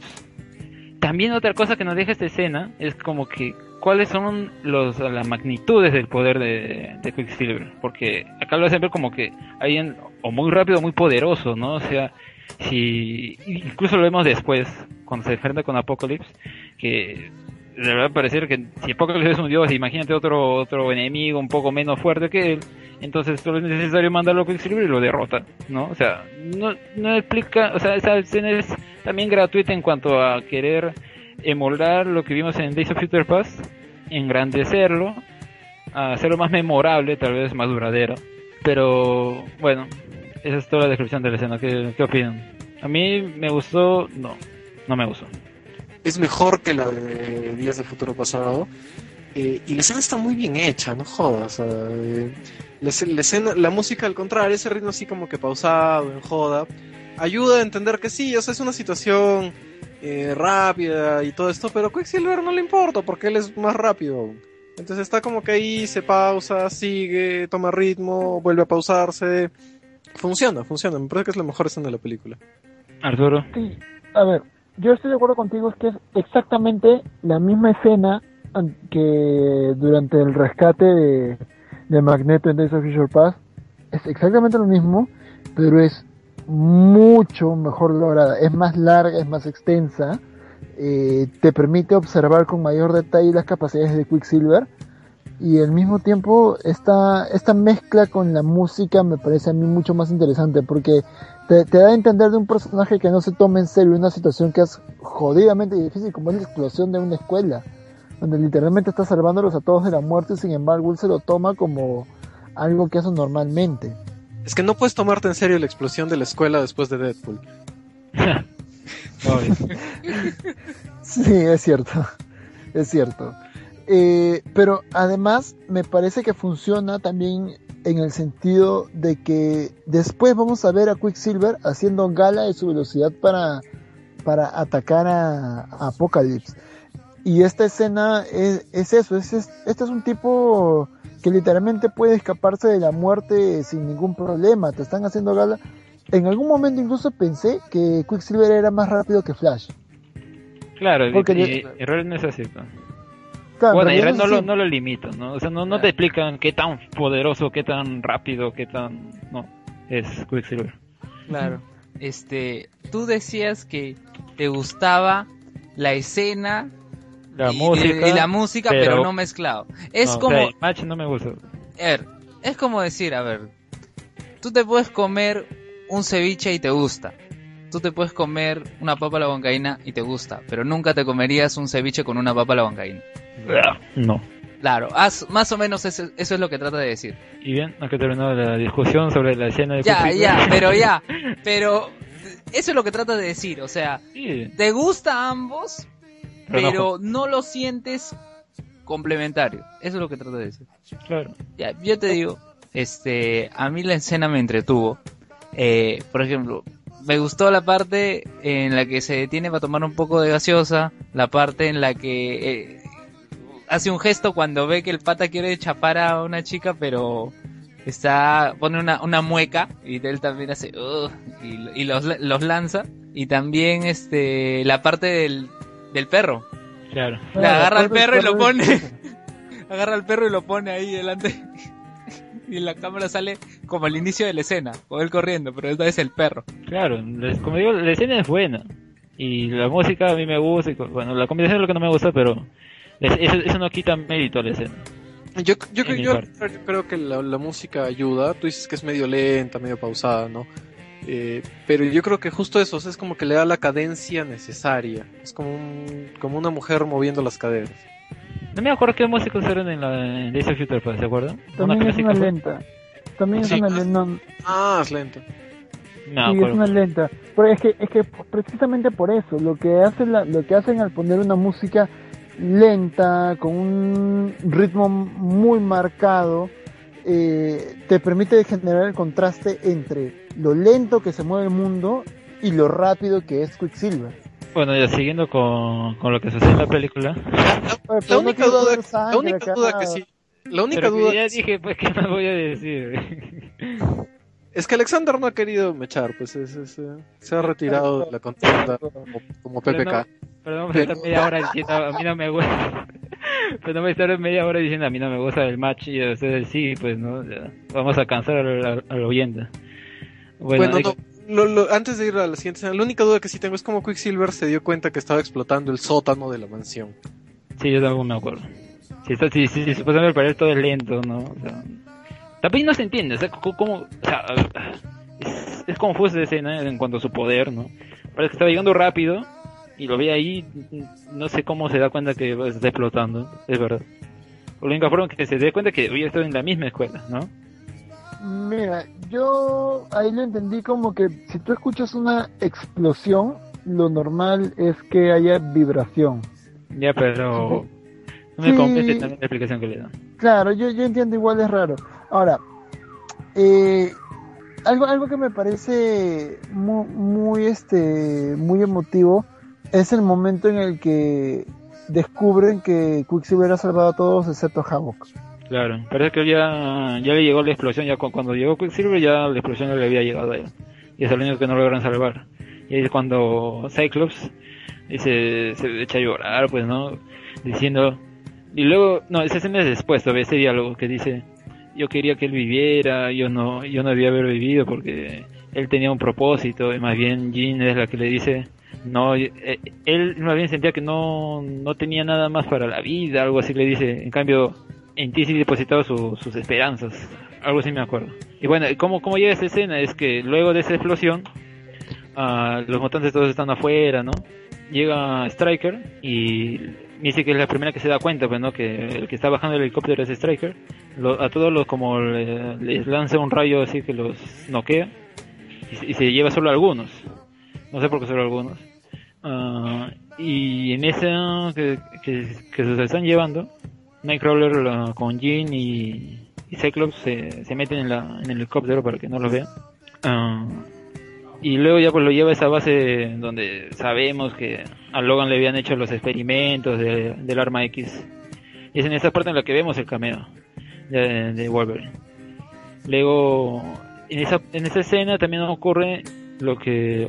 también otra cosa que nos deja esta escena es como que cuáles son los, las magnitudes del poder de, Quicksilver. Porque acá lo hacen ver como que alguien o muy rápido o muy poderoso, ¿no? O sea, si incluso lo vemos después, cuando se enfrenta con Apocalypse, que de verdad parecer que si Apocalypse es un dios, imagínate otro otro enemigo un poco menos fuerte que él, entonces solo es necesario mandarlo a Quicksilver y lo derrota, ¿no? O sea, no, no explica, o sea, esa escena es también gratuita en cuanto a querer emular lo que vimos en Days of Future Past, engrandecerlo, hacerlo más memorable, tal vez más duradero. Pero bueno, esa es toda la descripción de la escena. ¿Qué, qué opinan? A mí me gustó, no, no me gustó. Es mejor que la de Días del Futuro Pasado. Eh, y la escena está muy bien hecha, no jodas. Eh, la, la, escena, la música al contrario, ese ritmo así como que pausado, en joda, ayuda a entender que sí, o sea, es una situación eh, rápida y todo esto, pero Quicksilver no le importa porque él es más rápido. Entonces está como que ahí se pausa, sigue, toma ritmo, vuelve a pausarse. Funciona, funciona. Me parece que es la mejor escena de la película. Arturo. Sí, a ver, yo estoy de acuerdo contigo, es que es exactamente la misma escena que durante el rescate de, de Magneto en Days of Future Past. Es exactamente lo mismo, pero es mucho mejor lograda, es más larga, es más extensa, eh, te permite observar con mayor detalle las capacidades de Quicksilver y al mismo tiempo esta, esta mezcla con la música me parece a mí mucho más interesante porque te, te, da a entender de un personaje que no se toma en serio una situación que es jodidamente difícil como es la explosión de una escuela donde literalmente está salvándolos a todos de la muerte sin embargo él se lo toma como algo que hace normalmente. Es que no puedes tomarte en serio la explosión de la escuela después de Deadpool. [laughs] [laughs] sí, es cierto. [laughs] Es cierto. Eh, pero además me parece que funciona también en el sentido de que después vamos a ver a Quicksilver haciendo gala de su velocidad para, para atacar a, a Apocalypse. Y esta escena es, es eso, es, es, este es un tipo que literalmente puede escaparse de la muerte sin ningún problema, te están haciendo gala. En algún momento incluso pensé que Quicksilver era más rápido que Flash. Claro, Porque y, y no es así. ¿no? Claro, bueno, y Red no, sí. lo, no lo limito, ¿no? O sea, no, no te explican qué tan poderoso, qué tan rápido, qué tan... No, es Quicksilver. Claro. Este, tú decías que te gustaba la escena la y, música, y la música pero, pero no mezclado. Es no, como... Match no me gusta. A ver, es como decir, a ver, tú te puedes comer un ceviche y te gusta. Tú te puedes comer una papa a la bancaína y te gusta, pero nunca te comerías un ceviche con una papa a la bancaína. No. Claro, haz, más o menos eso, eso, es lo que trata de decir. Y bien, acá terminó la discusión sobre la escena de Ya, ya, pero ya, [laughs] pero eso es lo que trata de decir, o sea, sí. te gusta ambos, Pero no. lo sientes complementario. Eso es lo que trata de decir. Claro. Ya, yo te digo, este, a mí la escena me entretuvo. Eh, por ejemplo, me gustó la parte en la que se detiene para tomar un poco de gaseosa, la parte en la que eh, hace un gesto cuando ve que el pata quiere chapar a una chica, pero está pone una, una mueca y él también hace y, y los, los lanza y también este la parte del, del perro Claro. le agarra al perro y lo pone [laughs] agarra al perro y lo pone ahí delante [laughs] y la cámara sale como al inicio de la escena con él corriendo pero esta es el perro Claro, como digo, la escena es buena. Y la música a mí me gusta. Y, bueno, la combinación es lo que no me gusta, pero es- eso, eso no quita mérito a la escena. Yo, yo, yo, yo creo que la, la música ayuda. Tú dices que es medio lenta, medio pausada, ¿no? Eh, pero yo creo que justo eso, o sea, es como que le da la cadencia necesaria. Es como, un, como una mujer moviendo las caderas. No me acuerdo qué música usaron en la en Days of Future Past, ¿se acuerdan? También es una lenta. También es Sí. una lenta. Ah, es lenta. No, sí, es una lenta. Pero es que, es que precisamente por eso, lo que hacen, la- lo que hacen al poner una música lenta, con un ritmo muy marcado, eh, te permite generar el contraste entre lo lento que se mueve el mundo y lo rápido que es Quicksilver. Bueno, ya siguiendo con, con lo que sucede en la película. La, la única duda, la única duda que sí. La única Pero duda ya que- dije, pues, ¿qué más voy a decir? es que Alexander no ha querido mechar, pues es- es, eh, se ha retirado de la contienda como, como PPK. Pero no vamos a estar media hora diciendo, a mí no me gusta. Pero no a estar media hora diciendo, a mí no me gusta el match y a ustedes sí, pues, ¿no? Vamos a cansar al, al- al oyente. Bueno, Bueno, no, lo- lo- antes de ir a la siguiente escena, la única duda que sí tengo es cómo Quicksilver se dio cuenta que estaba explotando el sótano de la mansión. Sí, yo tampoco me acuerdo. Si, está, si, si, si supuestamente él todo es lento, ¿no? O sea, también no se entiende, o sea, cómo, o sea, es, es confusa esa escena en cuanto a su poder, ¿no? Parece que estaba llegando rápido y lo ve ahí, no sé cómo se da cuenta que está explotando, es verdad. La única forma que se dé cuenta que había estado en la misma escuela, ¿no? Mira, yo ahí lo entendí como que si tú escuchas una explosión, lo normal es que haya vibración. Ya, pero no me Sí. convence también la explicación que le dan. Claro, yo, yo entiendo igual es raro. Ahora, eh, algo, algo que me parece muy, muy, este, muy emotivo es el momento en el que descubren que Quicksilver ha salvado a todos excepto Havok. Claro, parece que ya, ya le llegó la explosión, ya cu- cuando llegó Quicksilver ya la explosión no le había llegado a él. Y es el único que no logran salvar. Y es cuando Cyclops se, se echa a llorar, pues, ¿no? Diciendo... Y luego, no, esa escena es después, todavía ese diálogo que dice... Yo quería que él viviera, yo no, yo no debía haber vivido porque él tenía un propósito y más bien Jean es la que le dice... No, eh, él más bien sentía que no, no tenía nada más para la vida, algo así le dice. En cambio, en ti sí depositaba su- sus esperanzas. Algo así me acuerdo. Y bueno, ¿cómo, cómo llega esa escena? Es que luego de esa explosión, ah, los mutantes todos están afuera, ¿no? Llega Striker y dice que es la primera que se da cuenta, pues, ¿no? Que el que está bajando el helicóptero es Striker. Lo- a todos los como le- les lanza un rayo así que los noquea y, y se lleva solo a algunos. No sé por qué solo algunos. Ah, y en esa que, que, que se están llevando, Nightcrawler la- con Jean y, y Cyclops se, se meten en, la, en el helicóptero para que no los vean. Ah, y luego ya pues lo lleva a esa base donde sabemos que a Logan le habían hecho los experimentos de- del arma X. Y es en esa parte en la que vemos el cameo de, de Wolverine. Luego, en esa, en esa escena también ocurre lo que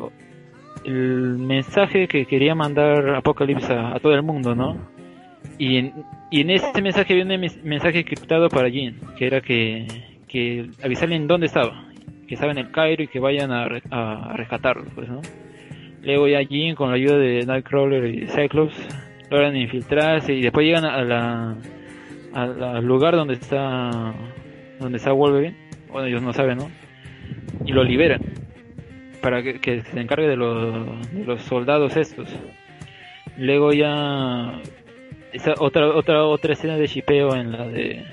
el mensaje que quería mandar Apocalypse a, a todo el mundo, ¿no? Y en, y en ese mensaje había un mensaje criptado para Jean, que era que, que avisarle en dónde estaba, que estaba en el Cairo y que vayan a, a, a rescatarlo, pues, ¿no? Luego ya Jean, con la ayuda de Nightcrawler y Cyclops, logran infiltrarse y después llegan a la, al, al lugar donde está donde está Wolverine, bueno ellos no saben, ¿no? Y lo liberan para que, se encargue de los, soldados estos. Luego ya otra otra otra escena de shipeo en la de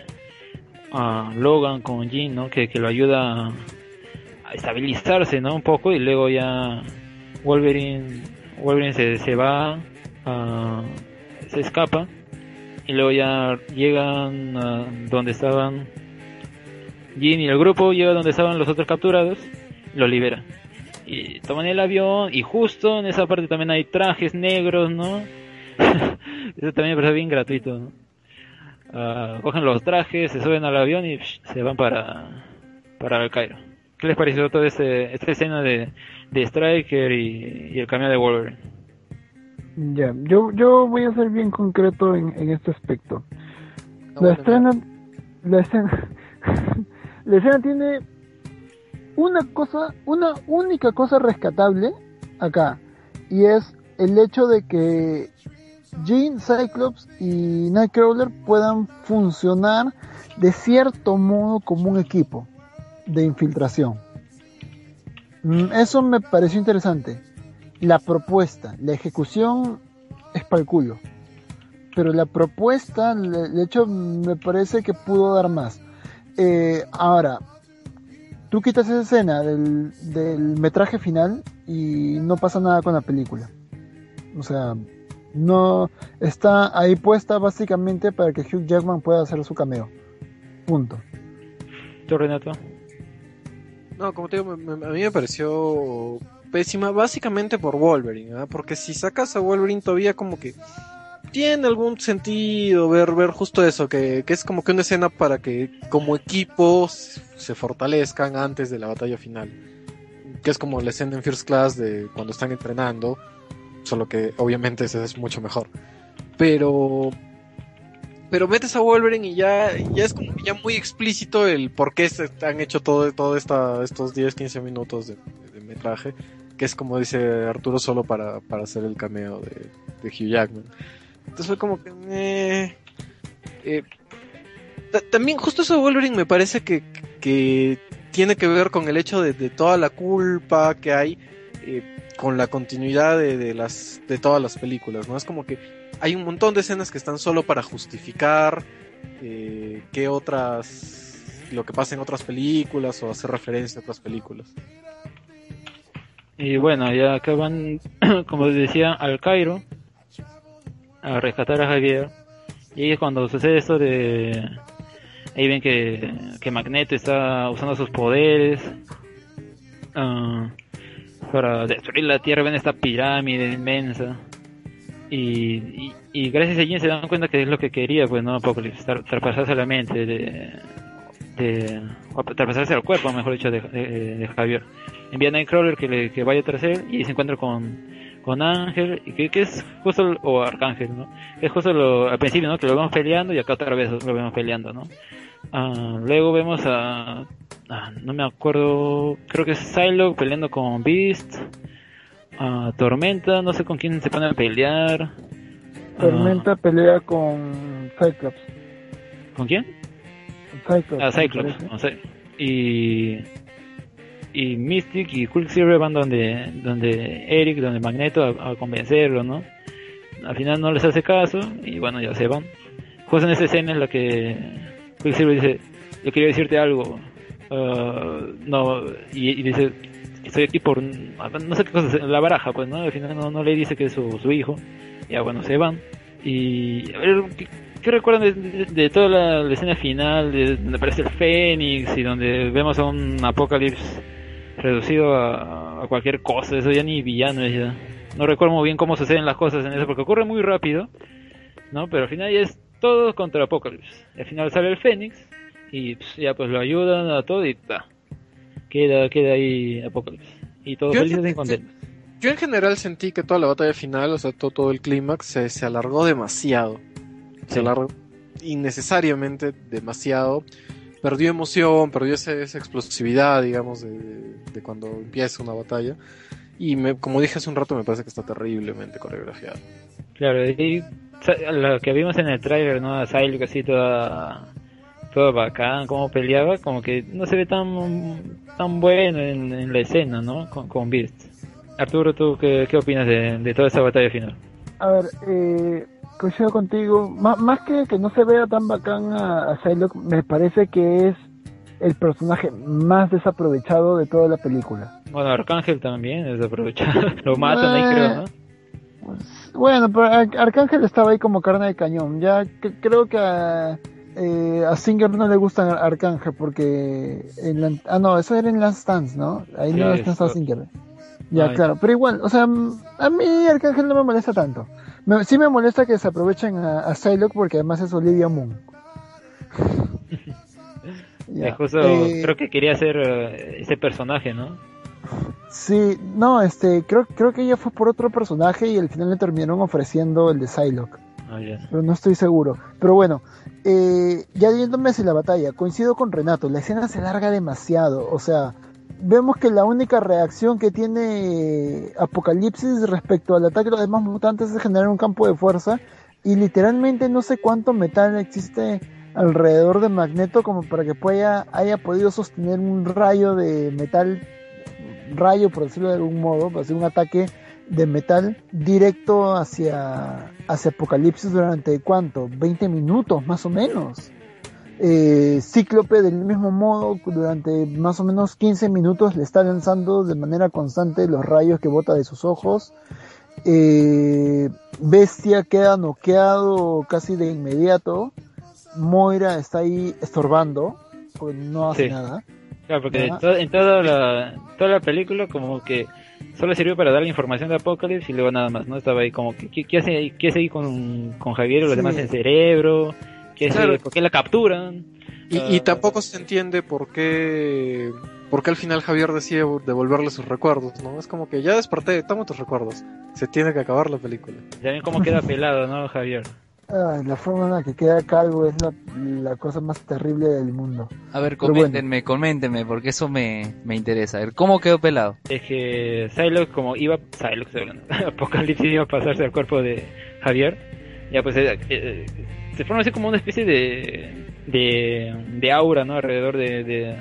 Logan con Jean, ¿no? Que, que lo ayuda a, estabilizarse, ¿no? Un poco y luego ya Wolverine Wolverine se, se va se escapa y luego ya llegan a donde estaban Jean y el grupo llega donde estaban los otros capturados y los liberan y toman el avión y justo en esa parte también hay trajes negros, ¿no? [laughs] Eso también me parece bien gratuito, ¿no? Ah, cogen los trajes, se suben al avión y psh, se van para, para el Cairo. ¿Qué les pareció toda este, esta escena de, de Striker y, y el cameo de Wolverine? Ya, yo, yo voy a ser bien concreto en, en este aspecto. La escena, la [laughs] escena, la escena tiene una cosa, una única cosa rescatable acá, y es el hecho de que Jean, Cyclops y Nightcrawler puedan funcionar de cierto modo como un equipo de infiltración. Mm, Eso me pareció interesante. La propuesta, la ejecución es para el culo. Pero la propuesta, de hecho, me parece que pudo dar más. Eh, ahora, tú quitas esa escena del, del metraje final y no pasa nada con la película. O sea, no está ahí puesta básicamente para que Hugh Jackman pueda hacer su cameo. Punto. ¿Tú, Renato? No, como te digo, me- me- a mí me pareció pésima, básicamente por Wolverine, ¿ah? porque si sacas a Wolverine todavía como que tiene algún sentido ver, ver justo eso, que, que es como que una escena para que como equipos se fortalezcan antes de la batalla final, que es como la escena en First Class de cuando están entrenando, solo que obviamente ese es mucho mejor. Pero pero metes a Wolverine y ya, ya es como ya muy explícito el por qué se han hecho todo, todo esta, estos 10, 15 minutos de, metraje, que es como dice Arturo solo para, para hacer el cameo de Hugh Jackman. Entonces como que... eh, ta- también justo eso de Wolverine me parece que, que tiene que ver con el hecho de, de toda la culpa que hay eh, con la continuidad de, de las de todas las películas, ¿no? Es como que hay un montón de escenas que están solo para justificar eh, que otras lo que pasa en otras películas o hacer referencia a otras películas. Y bueno, ya acaban, [clears throat] como decía, al Cairo a rescatar a Javier. Y cuando sucede esto de... Ahí ven que, que Magneto está usando sus poderes ah, para destruir la Tierra, ven esta pirámide inmensa. Y, y, y gracias a Jean se dan cuenta que es lo que quería, pues no Apocalypse, tra- traspasarse la mente de, de traspasarse al cuerpo, mejor dicho, de, Javier. Envía a Nightcrawler que, le, que vaya tras él y se encuentra con, con Ángel, y que, que es justo, o Arcángel, ¿no? Que es justo lo, al principio, ¿no? Que lo vemos peleando y acá otra vez lo vemos peleando, ¿no? Ah, luego vemos a, ah, no me acuerdo, creo que es Psylocke peleando con Beast, a Tormenta, no sé con quién se pone a pelear. Ah, Tormenta pelea con Cyclops. ¿Con quién? Con Cyclops. Ah, Cyclops, no sé. Y, y Mystic y Quicksilver van donde, donde Eric, donde Magneto a, a convencerlo, ¿no? Al final no les hace caso y bueno, ya se van. Justo en esa escena en la que Quicksilver dice, yo quería decirte algo. ah, no, y, y dice, estoy aquí por, no sé qué cosa, la baraja, pues, ¿no? Al final no, no le dice que es su, su hijo. Ya bueno, se van. Y, a ver, ¿qué, qué recuerdan de, de- toda la, escena final, de, donde aparece el Fénix y donde vemos a un Apocalipsis reducido a, a cualquier cosa? Eso ya ni villano es ya. No recuerdo muy bien cómo suceden las cosas en eso, porque ocurre muy rápido, ¿no? Pero al final ya es todo contra Apocalipsis. Al final sale el Fénix y pues, ya pues lo ayudan a todo y ta. Queda, queda ahí Apocalipsis. Y todos Yo- felices y contentos. Yo en general sentí que toda la batalla final, o sea, todo, todo el clímax, se, se alargó demasiado. Se alargó innecesariamente demasiado. Perdió emoción, perdió ese- esa explosividad, digamos, de, de cuando empieza una batalla. Y me, como dije hace un rato, me parece que está terriblemente coreografiado. Claro, y lo que vimos en el tráiler, ¿no? A Psylocke así toda, toda bacán, cómo peleaba, como que no se ve tan, tan bueno en, en la escena, ¿no? Con, con Beast. Arturo, ¿tú qué, qué opinas de, de toda esa batalla final? A ver, eh, coincido contigo. Má- más que que no se vea tan bacán a, a Psylocke, me parece que es el personaje más desaprovechado de toda la película. Bueno, Arcángel también es aprovechado. [laughs] Lo matan ahí, creo, ¿no? Bueno, pero Ar- Arcángel estaba ahí como carne de cañón. Ya que- creo que a, eh, a Singer no le gusta Arcángel porque... En la- ah, no, eso era en Last Dance, ¿no? Ahí Sí, no está Singer. Ya, Ay. claro, pero igual, o sea, a mí Arcángel no me molesta tanto. Me- sí me molesta que se aprovechen a, a Psylocke porque además es Olivia Moon. [laughs] Ya, justo eh, creo que quería ser eh, ese personaje, ¿no? Sí, no, este, creo, creo que ella fue por otro personaje y al final le terminaron ofreciendo el de Psylocke. Ah, pero no estoy seguro. Pero bueno, eh, ya yéndome hacia la batalla, coincido con Renato, la escena se larga demasiado, o sea, vemos que la única reacción que tiene Apocalipsis respecto al ataque de los demás mutantes es generar un campo de fuerza y literalmente no sé cuánto metal existe alrededor de Magneto como para que pueda, haya podido sostener un rayo de metal, rayo por decirlo de algún modo, para hacer un ataque de metal directo hacia, hacia Apocalipsis durante cuánto, 20 minutos más o menos. Eh, Cíclope del mismo modo durante más o menos 15 minutos le está lanzando de manera constante los rayos que bota de sus ojos. Eh, Bestia queda noqueado casi de inmediato. Moira está ahí estorbando, porque no hace Sí. nada. Claro, porque to- en toda la, toda la película como que solo sirvió para dar la información de Apocalypse y luego nada más, ¿no? Estaba ahí como que, ¿qué, qué hace, qué hace ahí con, con Javier y los Sí. demás en cerebro? ¿Qué Claro. ¿Por qué la capturan? Y, y Ah, tampoco se entiende por qué, por qué al final Javier decide devolverle sus recuerdos, ¿no? Es como que ya desperté, toma tus recuerdos. Se tiene que acabar la película. Ya ven cómo queda pelado, ¿no, Javier? Ay, la forma en la que queda calvo es la, la cosa más terrible del mundo. A ver, Pero bueno. coméntenme, coméntenme, porque eso me, me interesa. A ver, ¿cómo quedó pelado? Es que Psylocke como iba, Psylocke [laughs] Apocalipsis iba a pasarse al cuerpo de Javier, ya pues eh, eh, se forma así como una especie de, de, aura, ¿no? Alrededor de, de-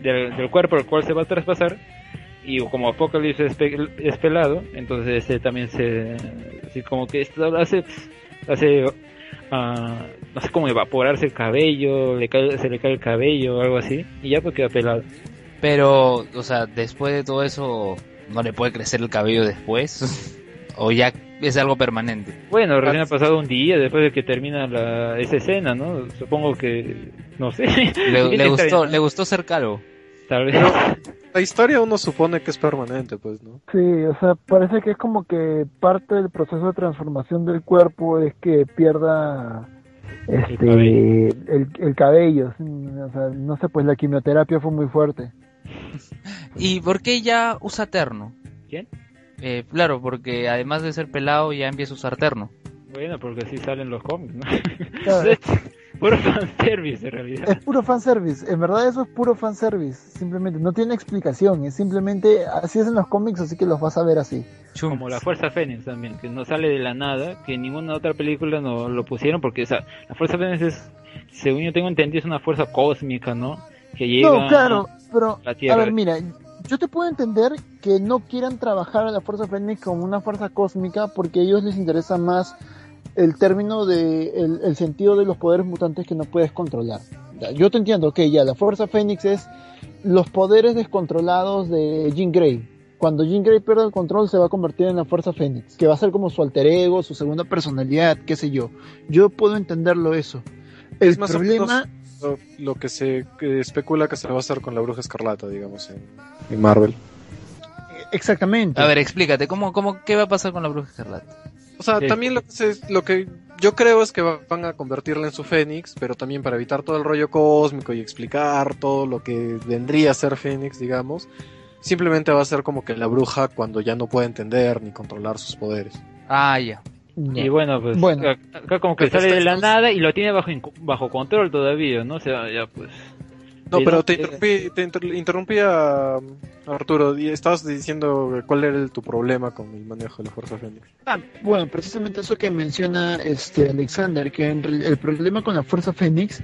del, cuerpo al cual se va a traspasar y como Apocalipsis es, pe- es pelado, entonces también se, así como que esto hace, hace, ah, no sé, como evaporarse el cabello, le cae, se le cae el cabello o algo así, y ya pues queda pelado. Pero, o sea, después de todo eso, ¿no le puede crecer el cabello después? [laughs] ¿O ya es algo permanente? Bueno, recién ha pasado un día después de que termina la, esa escena, ¿no? Supongo que, no sé. Le, [laughs] le gustó, le gustó ser calvo. Tal vez. La historia uno supone que es permanente, pues, ¿no? Sí, o sea, parece que es como que parte del proceso de transformación del cuerpo es que pierda este cabello. el, el cabello. O sea, no sé, pues la quimioterapia fue muy fuerte. [laughs] ¿Y por qué ya usa terno? ¿Quién? Eh, claro, porque además de ser pelado ya empieza a usar terno. Bueno, porque así salen los cómics, ¿no? Claro, [laughs] Es Puro fanservice, en realidad. Es puro fanservice, en verdad eso es puro fanservice, simplemente, no tiene explicación, es simplemente así es en los cómics, así que los vas a ver así. Chum. Como la Fuerza Fénix también, que no sale de la nada, que en ninguna otra película no lo pusieron, porque o sea, la Fuerza Fénix es, según yo tengo entendido, es una fuerza cósmica, ¿no? Que llega No, claro, pero a la a Tierra. ver, mira, yo te puedo entender que no quieran trabajar a la Fuerza Fénix como una fuerza cósmica porque a ellos les interesa más el término de el, el sentido de los poderes mutantes que no puedes controlar. Ya, yo te entiendo, que ya la Fuerza Fénix es los poderes descontrolados de Jean Grey. Cuando Jean Grey pierde el control se va a convertir en la Fuerza Fénix, que va a ser como su alter ego, su segunda personalidad, qué sé yo. Yo puedo entenderlo eso. El Es más o problema Lo, lo que se especula que se va a hacer con la Bruja Escarlata, digamos, en, en Marvel. exactamente. A ver, explícate, ¿cómo, cómo, ¿qué va a pasar con la bruja escarlata? O sea, Sí. también lo que, se- lo que yo creo es que va- van a convertirla en su Fénix, pero también para evitar todo el rollo cósmico y explicar todo lo que vendría a ser Fénix, digamos, simplemente va a ser como que la bruja cuando ya no puede entender ni controlar sus poderes. Ah, ya. Y bueno, pues Bueno. acá- como que sale de la nada y lo tiene bajo bajo control todavía, ¿no? O sea, ya pues... No, pero te interrumpí, te interrumpía Arturo, y estabas diciendo cuál era el- tu problema con el manejo de la Fuerza Fénix. Ah, bueno, precisamente eso que menciona este Alexander, que en el problema con la Fuerza Fénix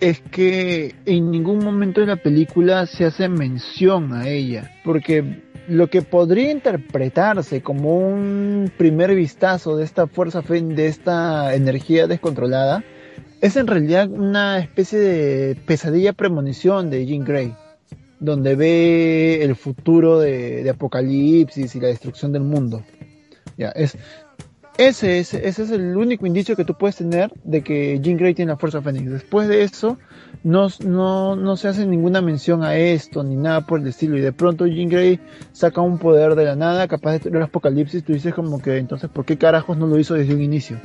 es que en ningún momento de la película se hace mención a ella, porque lo que podría interpretarse como un primer vistazo de esta Fuerza Fénix, de esta energía descontrolada, es en realidad una especie de pesadilla premonición de Jean Grey donde ve el futuro de, Apocalipsis y la destrucción del mundo. Ya, es, ese, es, ese es el único indicio que tú puedes tener de que Jean Grey tiene la fuerza Fénix. Después de eso, no, no, no se hace ninguna mención a esto ni nada por el estilo. Y de pronto Jean Grey saca un poder de la nada, capaz de destruir Apocalipsis. Tú dices como que entonces, ¿por qué carajos no lo hizo desde un inicio?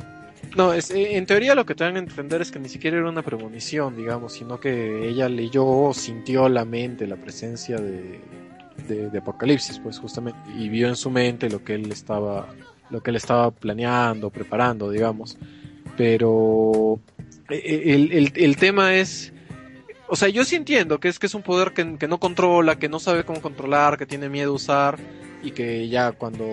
No, es, eh, en teoría lo que te dan a entender es que ni siquiera era una premonición, digamos, sino que ella leyó o sintió la mente, la presencia de, de, de Apocalipsis, pues justamente, y vio en su mente lo que él estaba, lo que él estaba planeando, preparando, digamos. Pero eh, el, el, el tema es, o sea, yo sí entiendo que es que es un poder que, que no controla, que no sabe cómo controlar, que tiene miedo a usar y que ya cuando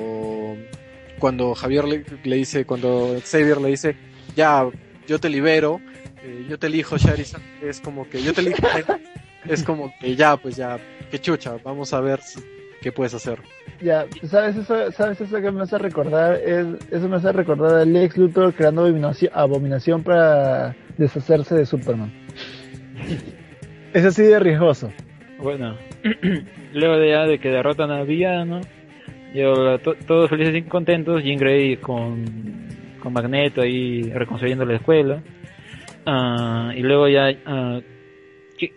cuando Javier le, le dice, cuando Xavier le dice, ya, yo te libero, eh, yo te elijo Charizard, es como que yo te elijo, [laughs] es como que ya, pues ya, que chucha, vamos a ver si- qué puedes hacer. Ya, ¿sabes eso, ¿sabes eso que me hace recordar? Es, eso me hace recordar a Lex Luthor creando abominación, abominación para deshacerse de Superman. Es así de riesgoso. Bueno, [clears throat] luego de ya de que derrotan al villano, yo, to- todos felices y contentos, Jean Grey con, con Magneto ahí reconstruyendo la escuela. Ah, y luego ya, que-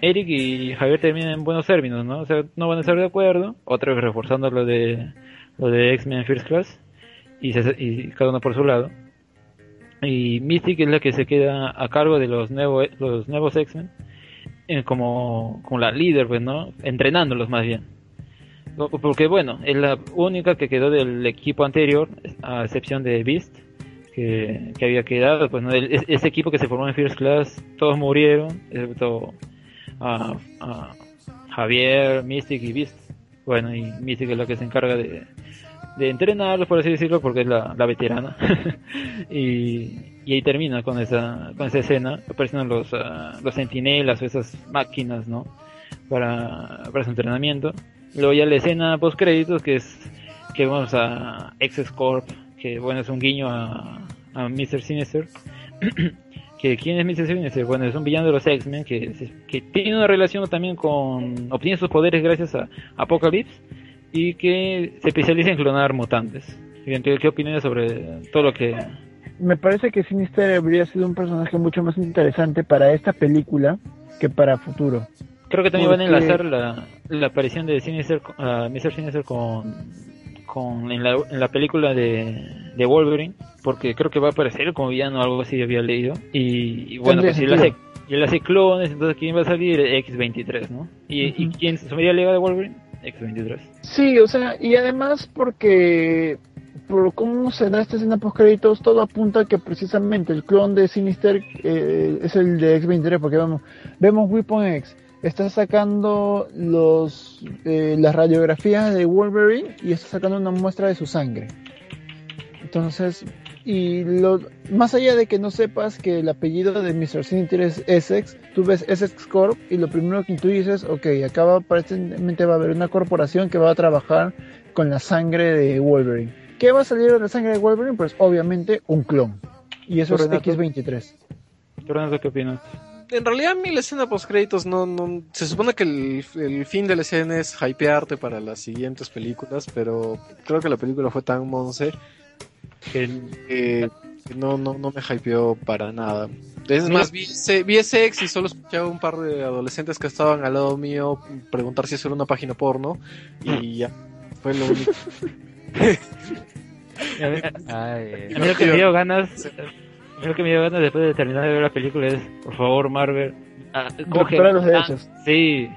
Eric y Javier terminan en buenos términos, ¿no? O sea, no van a estar de acuerdo, otra vez reforzando lo de lo de X-Men First Class y, se- y cada uno por su lado. Y Mystic es la que se queda a cargo de los nuevos los nuevos X-Men eh, como, como la líder, pues, ¿no? Entrenándolos más bien. Porque bueno, es la única que quedó del equipo anterior, a excepción de Beast, que, había quedado, pues, ¿no? Ese equipo que se formó en First Class, todos murieron, excepto a, Javier, Mystic y Beast. Bueno, y Mystic es la que se encarga de, entrenarlos, por así decirlo, porque es la, veterana. [laughs] y, ahí termina con esa, con esa escena, aparecen los, ah, los sentinelas o esas máquinas, ¿no? Para, para su entrenamiento. Luego ya la escena post créditos que es que vamos a Excess Corp, que bueno es un guiño a, a Mr. Sinister. [clears throat] que quién es Mr. Sinister, bueno es un villano de los X-Men que, que tiene una relación también con obtiene sus poderes gracias a Apocalypse y que se especializa en clonar mutantes. ¿Qué, qué opinas sobre todo lo que Me parece que Sinister habría sido un personaje mucho más interesante para esta película que para futuro. Creo que también van a enlazar la, la aparición de Sinister, ah, Mr. Sinister con, con en, la, en la película de, de Wolverine, porque creo que va a aparecer como villano o algo así había leído. Y, y bueno, pues si él hace, y él hace clones, entonces ¿quién va a salir? X23, ¿no? ¿Y, ¿y Ujú. quién sumaría la de Wolverine? X23. Sí, o sea, y además porque por cómo se da esta escena post créditos, todo apunta a que precisamente el clon de Sinister eh, es el de X-23, porque vemos, vemos Weapon X, está sacando los eh, las radiografías de Wolverine y está sacando una muestra de su sangre. Entonces, y lo, más allá de que no sepas que el apellido de Mr. Sinister es Essex, tú ves Essex Corp y lo primero que intuyes es, ok, acá va, aparentemente va a haber una corporación que va a trabajar con la sangre de Wolverine. ¿Qué va a salir de la sangre de Wolverine? Pues obviamente un clon. Y eso es Renato. X23. ¿Tú, Renato, qué opinas? En realidad, a mí la escena post créditos no, no. Se supone que el, el fin de la escena es hypearte para las siguientes películas, pero creo que la película fue tan monce que, no, no, no me hypeó para nada. Es más, vi ese, vi ese ex y solo escuchaba un par de adolescentes que estaban al lado mío preguntar si eso era una página porno y ya. Fue lo único. [laughs] A mí, [laughs] Ay, a mí lo que me dio ganas, [laughs] lo que me dio ganas después de terminar de ver la película es, por favor, Marvel, ah, coge- los ah, derechos. sí,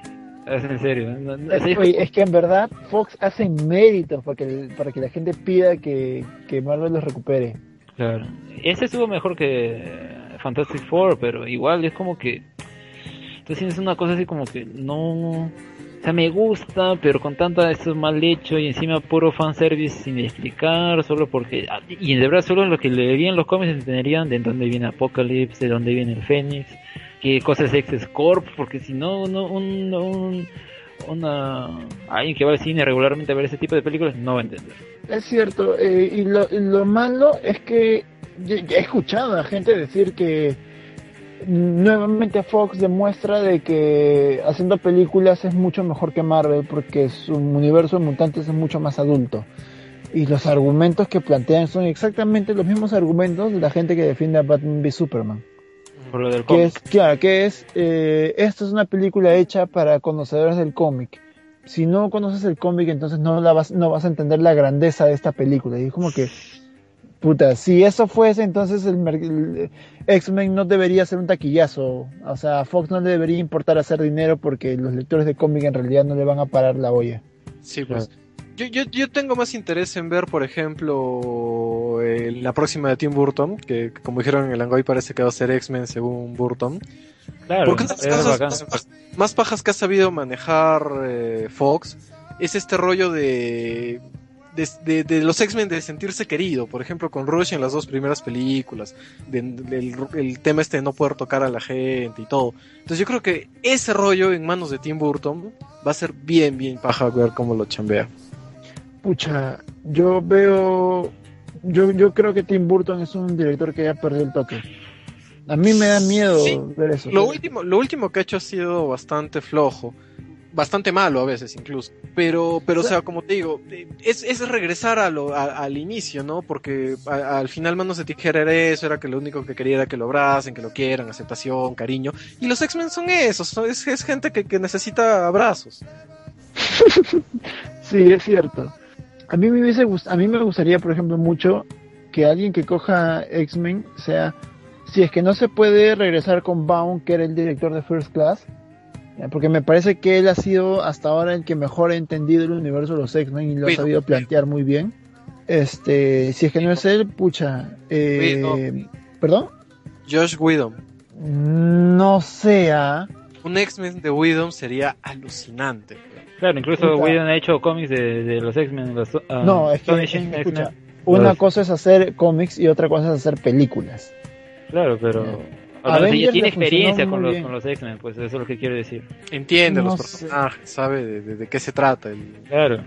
es en serio. no- no- Es, sí, oye, es que en verdad Fox hace méritos para que, para que la gente pida que, que Marvel los recupere. Claro. Ese estuvo mejor que Fantastic Four, pero igual es como que. Entonces es una cosa así como que no. Sea, me gusta, pero con tanto esto mal hecho y encima puro fanservice sin explicar, solo porque. ah, Y de verdad, solo los que leerían los cómics entenderían de dónde viene Apocalypse, de dónde viene el Fénix, qué cosa es Corp, porque si no, no un, un- una alguien que va al cine regularmente a ver ese tipo de películas no va a entender. Es cierto, eh, y lo, lo malo es que he escuchado a gente decir que nuevamente Fox demuestra de que haciendo películas es mucho mejor que Marvel porque su universo de mutantes es mucho más adulto. Y los argumentos que plantean son exactamente los mismos argumentos de la gente que defiende a Batman v Superman. Por lo del Que cómic. es, claro, que es, eh, esto es una película hecha para conocedores del cómic. Si no conoces el cómic, entonces no la vas, no vas a entender la grandeza de esta película. Y es como que, puta, si eso fuese, entonces el, el X-Men no debería ser un taquillazo. O sea, a Fox no le debería importar hacer dinero porque los lectores de cómic en realidad no le van a parar la olla. Sí, pues. Yo, yo, yo tengo más interés en ver, por ejemplo, eh, la próxima de Tim Burton, que como dijeron en el Angoy parece que va a ser X-Men según Burton. Claro, Porque una de es las bacán. cosas más, más pajas que ha sabido manejar eh, Fox es este rollo de, de, de- de los X-Men de sentirse querido. Por ejemplo, con Rush en las dos primeras películas. del- el tema este de no poder tocar a la gente y todo. Entonces yo creo que ese rollo en manos de Tim Burton va a ser bien, bien paja ver cómo lo chambea. Pucha, yo veo, yo, yo creo que Tim Burton es un director que ya perdió el toque. A mí me da miedo Sí, ver eso. Lo último, lo último que ha hecho ha sido bastante flojo. Bastante malo a veces incluso. Pero, pero o sea, como te digo, es, es regresar a lo, al inicio, ¿no? Porque al final Manos de Tijera era eso, era que lo único que quería era que lo abracen, que lo quieran, aceptación, cariño. Y los X-Men son esos, es, es gente que, que necesita abrazos. [laughs] sí, es cierto. A mí me hubiese a mí me gustaría, por ejemplo, mucho que alguien que coja X-Men sea si es que no se puede regresar con Baum, que era el director de First Class, porque me parece que él ha sido hasta ahora el que mejor ha entendido el universo de los X-Men y lo ha sabido plantear muy bien. Este, si es que no es él, pucha. Eh, ¿Perdón? Josh Whedon. No sea. Un X-Men de Whedon sería alucinante. Claro, incluso Whedon ha hecho cómics de, los X-Men. Ah, no, es que, escucha, una cosa es hacer cómics y otra cosa es hacer películas. Claro, pero... ya tiene experiencia con los, con los X-Men, pues eso es lo que quiero decir. Entiende los personajes, sabe de, qué se trata. Claro.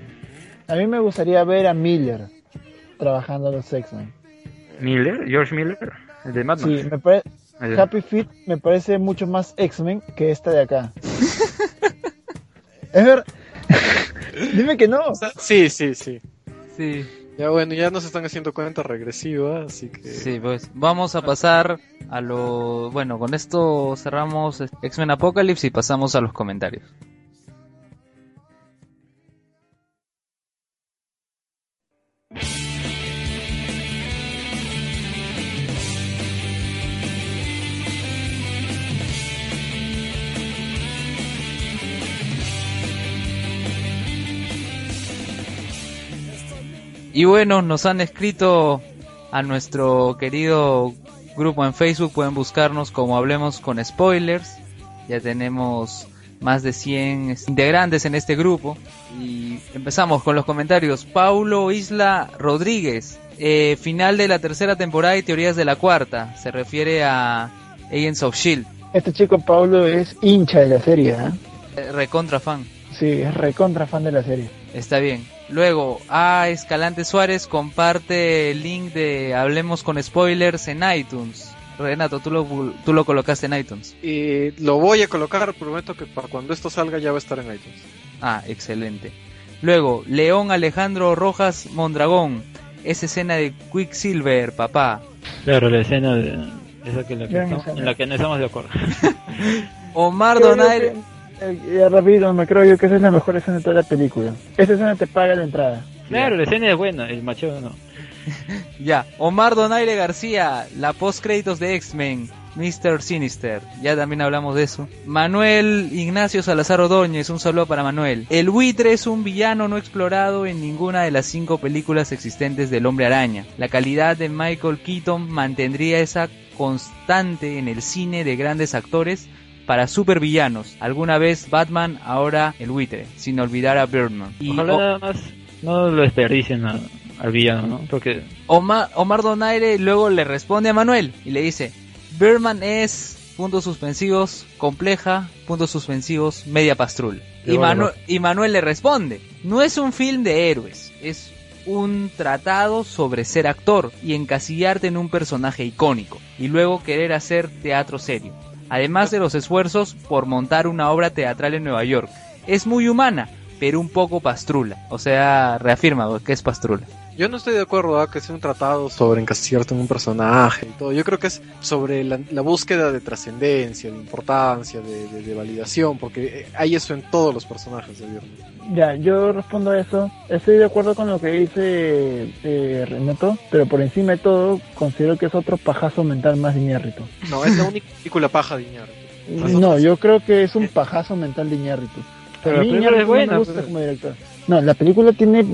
A mí me gustaría ver a Miller trabajando los X-Men. ¿Miller? ¿George Miller? ¿El de Mad Sí, me parece... Happy Feet me parece mucho más X-Men que esta de acá. [laughs] es verdad. [laughs] Dime que no. Sí, sí, sí. Sí. Ya bueno, ya nos están haciendo cuenta regresiva, así que... Sí, pues vamos a pasar a lo... Bueno, con esto cerramos X-Men Apocalypse y pasamos a los comentarios. Y bueno, nos han escrito a nuestro querido grupo en Facebook, pueden buscarnos como Hablemos con Spoilers. Ya tenemos más de 100 integrantes en este grupo. Y empezamos con los comentarios. Paulo Isla Rodríguez, eh, final de la tercera temporada y teorías de la cuarta. Se refiere a Agents of Shield. Este chico Paulo es hincha de la serie, ¿eh? eh recontra fan. Sí, es recontra fan de la serie. Está bien. Luego, A Escalante Suárez comparte el link de Hablemos con Spoilers en iTunes. Renato, tú lo, tú lo colocaste en iTunes. Y lo voy a colocar, prometo que para cuando esto salga ya va a estar en iTunes. Ah, excelente. Luego, León Alejandro Rojas Mondragón. Esa escena de Quicksilver, papá. Claro, la escena de, esa que en la que no estamos de acuerdo. [laughs] Omar Donaire eh, rápido, me creo yo que esa es la mejor escena de toda la película. Esa escena te paga la entrada. Claro, la escena es buena, el macho no. [laughs] ya, Omar Donaire García, la post créditos de X-Men, Mr. Sinister, ya también hablamos de eso. Manuel Ignacio Salazar Ordóñez, un saludo para Manuel. El buitre es un villano no explorado en ninguna de las cinco películas existentes del Hombre Araña. La calidad de Michael Keaton mantendría esa constante en el cine de grandes actores para supervillanos. Alguna vez Batman, ahora el buitre, sin olvidar a Birdman. Y Ojalá nada más no lo desperdicien al villano, ¿no? Porque... Omar, Omar Donaire luego le responde a Manuel y le dice, Birdman es, puntos suspensivos, compleja, puntos suspensivos, media pastrul. Y, y Manuel le responde, no es un film de héroes, es un tratado sobre ser actor y encasillarte en un personaje icónico y luego querer hacer teatro serio además de los esfuerzos por montar una obra teatral en Nueva York. Es muy humana, pero un poco pastrula. O sea, reafirma que es pastrula. Yo no estoy de acuerdo a que sea un tratado sobre encasillarte en un personaje y todo. Yo creo que es sobre la, búsqueda de trascendencia, de importancia, de, validación, porque hay eso en todos los personajes de Ya, yo respondo a eso. Estoy de acuerdo con lo que dice eh, Renato, pero por encima de todo considero que es otro pajazo mental más de Iñárritu. No, es la única película paja de Iñárritu. No, yo creo que es un pajazo mental de Iñárritu. Pero a mí es buena, me gusta como director. No, la película tiene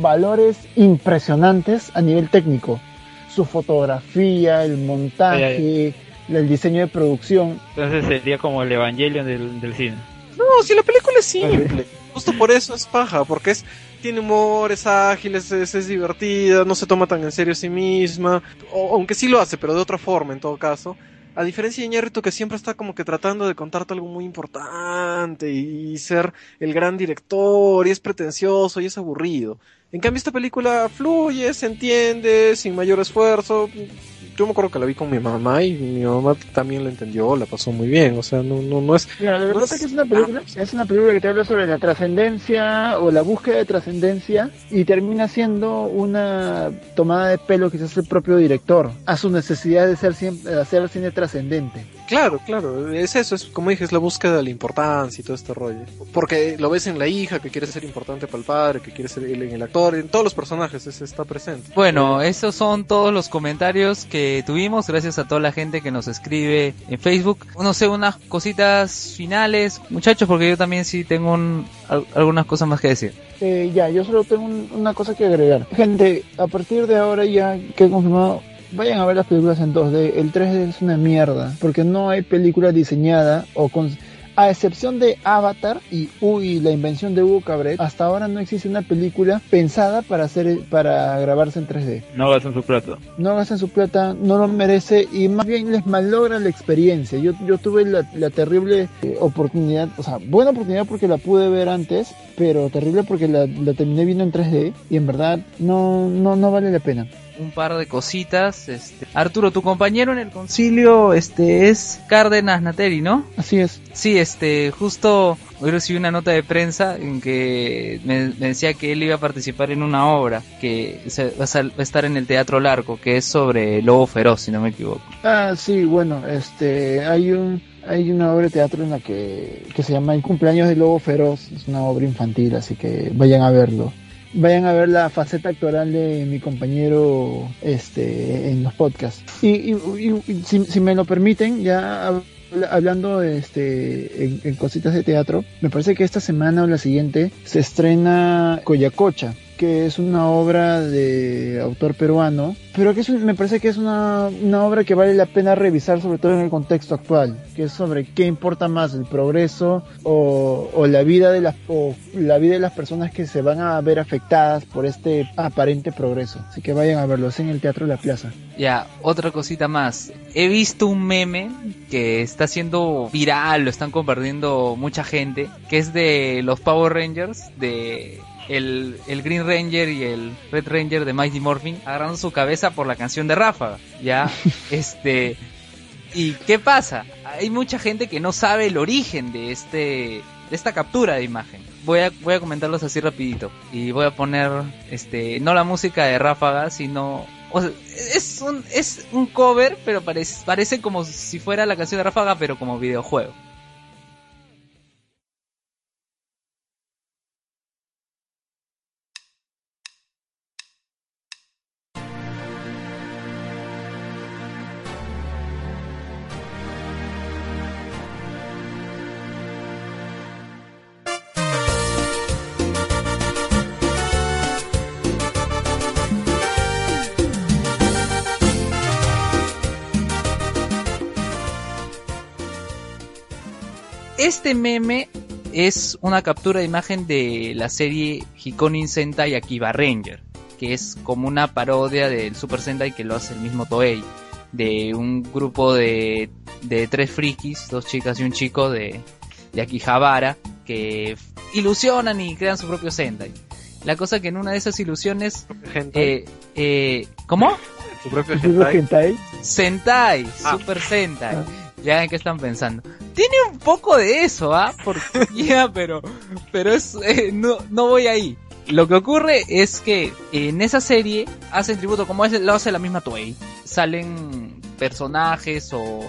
valores impresionantes a nivel técnico. Su fotografía, el montaje, el diseño de producción. Entonces sería como el evangelio del, cine. No, si la película es simple. Justo por eso es paja, porque es tiene humor, es ágil, es, es, divertida, no se toma tan en serio a sí misma, o, aunque sí lo hace, pero de otra forma en todo caso. A diferencia de Iñárritu que siempre está como que tratando de contarte algo muy importante y ser el gran director y es pretencioso y es aburrido. En cambio esta película fluye, se entiende, sin mayor esfuerzo, yo me acuerdo que la vi con mi mamá y mi mamá también la entendió, la pasó muy bien, o sea, no, no, no es... Que es una película, es una película que te habla sobre la trascendencia o la búsqueda de trascendencia y termina siendo una tomada de pelo que se hace el propio director a su necesidad de ser siempre, de hacer cine trascendente. Claro, claro, es eso, es como dije, es la búsqueda de la importancia y todo este rollo. Porque lo ves en la hija que quiere ser importante para el padre, que quiere ser en el actor, en todos los personajes ese está presente. Bueno, esos son todos los comentarios que tuvimos. Gracias a toda la gente que nos escribe en Facebook. No sé, unas cositas finales, muchachos, porque yo también sí tengo un- al- algunas cosas más que decir. Eh, ya, yo solo tengo un- una cosa que agregar. Gente, a partir de ahora ya que he confirmado, vayan a ver las películas en 2D. El 3D es una mierda, porque no hay película diseñada o con... A excepción de Avatar y uy, la invención de Hugo Cabret, hasta ahora no existe una película pensada para hacer para grabarse en 3D. No gastan su plata. No gastan su plata, no lo merece y más bien les malogra la experiencia. Yo, yo tuve la, la terrible eh, oportunidad, o sea, buena oportunidad porque la pude ver antes, pero terrible porque la, la terminé viendo en 3D y en verdad no, no, no vale la pena. Un par de cositas. Este, Arturo, tu compañero en el concilio este es Cárdenas Nateri, ¿no? Así es. Sí, este, justo hoy recibí una nota de prensa en que me, me decía que él iba a participar en una obra que se- va, a estar en el Teatro Largo, que es sobre Lobo Feroz, si no me equivoco. Ah, sí, bueno, este, hay un, hay una obra de teatro en la que, que se llama El cumpleaños del lobo feroz, es una obra infantil, así que vayan a verlo. Vayan a ver la faceta actoral de mi compañero este en los podcasts. Y, y- si, me lo permiten, ya hab- hablando este en, en cositas de teatro, me parece que esta semana o la siguiente se estrena Coyacocha, que es una obra de autor peruano, pero que es me parece que es una, una obra que vale la pena revisar, sobre todo en el contexto actual, que es sobre qué importa más, el progreso o, o la vida de las o la vida de las personas que se van a ver afectadas por este aparente progreso. Así que vayan a verlo, es en el Teatro de la Plaza. Ya, otra cosita más. He visto un meme que está siendo viral, lo están compartiendo mucha gente, que es de los Power Rangers, de el, el Green Ranger y el Red Ranger de Mighty Morphin, agarrando su cabeza por la canción de Ráfaga. Ya, [laughs] este... ¿Y qué pasa? Hay mucha gente que no sabe el origen de este de esta captura de imagen. Voy a voy a comentarlos así rapidito y voy a poner este no la música de Ráfaga, sino o sea, es un es un cover, pero parece parece como si fuera la canción de Ráfaga pero como videojuego. Este meme es una captura de imagen de la serie Hikonin Sentai Akiba Ranger, que es como una parodia del Super Sentai que lo hace el mismo Toei, de un grupo de, de tres frikis, dos chicas y un chico de, de Akihabara, que ilusionan y crean su propio Sentai. La cosa que en una de esas ilusiones, eh, eh, ¿cómo? su propio ¿Es lo hentai. hentai? Sentai, Ah. Super Sentai. Ah. Ya en qué están pensando. Tiene un poco de eso, ¿ah? Porque [laughs] ya, pero pero es eh, no no voy ahí. Lo que ocurre es que en esa serie hacen tributo como es, lo hace la misma Toei. Salen personajes o,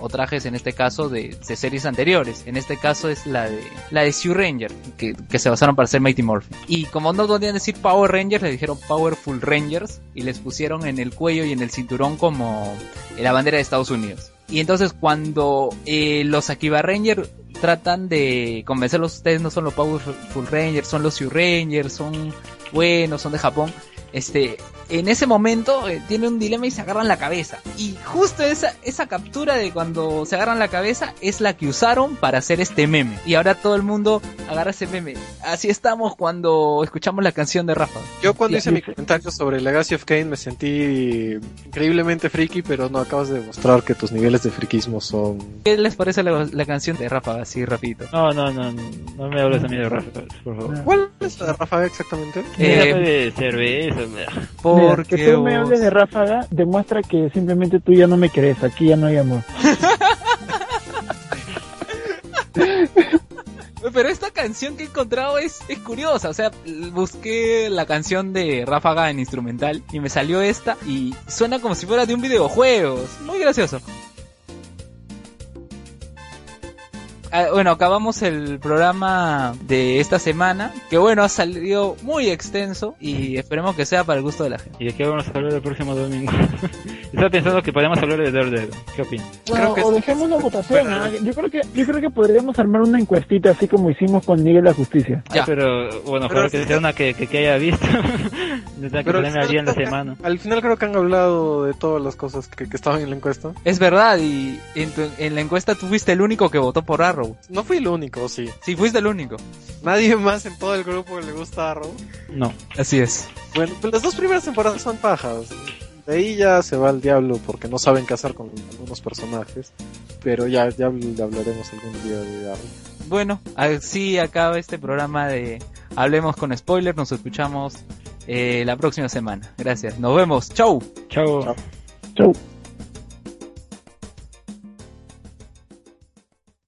o trajes en este caso de, series anteriores. En este caso es la de la de Sioux Ranger que, que se basaron para hacer Mighty Morphin. Y como no podían decir Power Rangers, le dijeron Powerful Rangers y les pusieron en el cuello y en el cinturón como la bandera de Estados Unidos. Y entonces cuando eh, los Akiba Rangers tratan de convencerlos, ustedes no son los Powerful Rangers, son los Sioux Rangers, son buenos, son de Japón. Este, en ese momento eh, tiene un dilema y se agarran la cabeza. Y justo esa, esa captura de cuando se agarran la cabeza es la que usaron para hacer este meme. Y ahora todo el mundo agarra ese meme. Así estamos cuando escuchamos la canción de Rafa. Yo cuando hice mi comentario sobre Legacy of Kane me sentí increíblemente friki, pero no acabas de demostrar que tus niveles de friquismo son... ¿Qué les parece la, la canción de Rafa? Así rapidito. No, no, no, no, no me hables a mí de Rafa, por favor. ¿Cuál es la de Rafa exactamente? Eh, de cerveza, Por Porque que tú me hables de Ráfaga demuestra que simplemente tú ya no me querés, aquí ya no hay amor. [laughs] Pero esta canción que he encontrado es, es curiosa, o sea, busqué la canción de Ráfaga en instrumental y me salió esta y suena como si fuera de un videojuego, muy gracioso. Ah, bueno, acabamos el programa de esta semana, que bueno, ha salido muy extenso y esperemos que sea para el gusto de la gente. ¿Y de qué vamos a hablar el próximo domingo? [laughs] Estaba pensando que podemos hablar de Daredevil. ¿Qué opinas? Bueno, que o dejemos la votación. Yo creo que yo creo que podríamos armar una encuestita así como hicimos con de la Justicia. Ya. Ah, pero bueno, Pero ojalá que sea una que, que, que haya visto. [laughs] Que Pero al ponerme al día en la final- semana. Al final creo que han hablado de todas las cosas que, que estaban en la encuesta. Es verdad, y en, tu- en la encuesta tú fuiste el único que votó por Arrow. No fui el único, sí. Sí, fuiste el único. Nadie más en todo el grupo le gusta Arrow. No. Así es. Bueno, pues las dos primeras temporadas son pajas. De ahí ya se va al diablo porque no saben hacer con algunos personajes. Pero ya, ya habl- hablaremos algún día de Arrow. Bueno, así acaba este programa de Hablemos con Spoiler. Nos escuchamos eh, la próxima semana. Gracias. Nos vemos. Chau. Chao. Chao. Chau.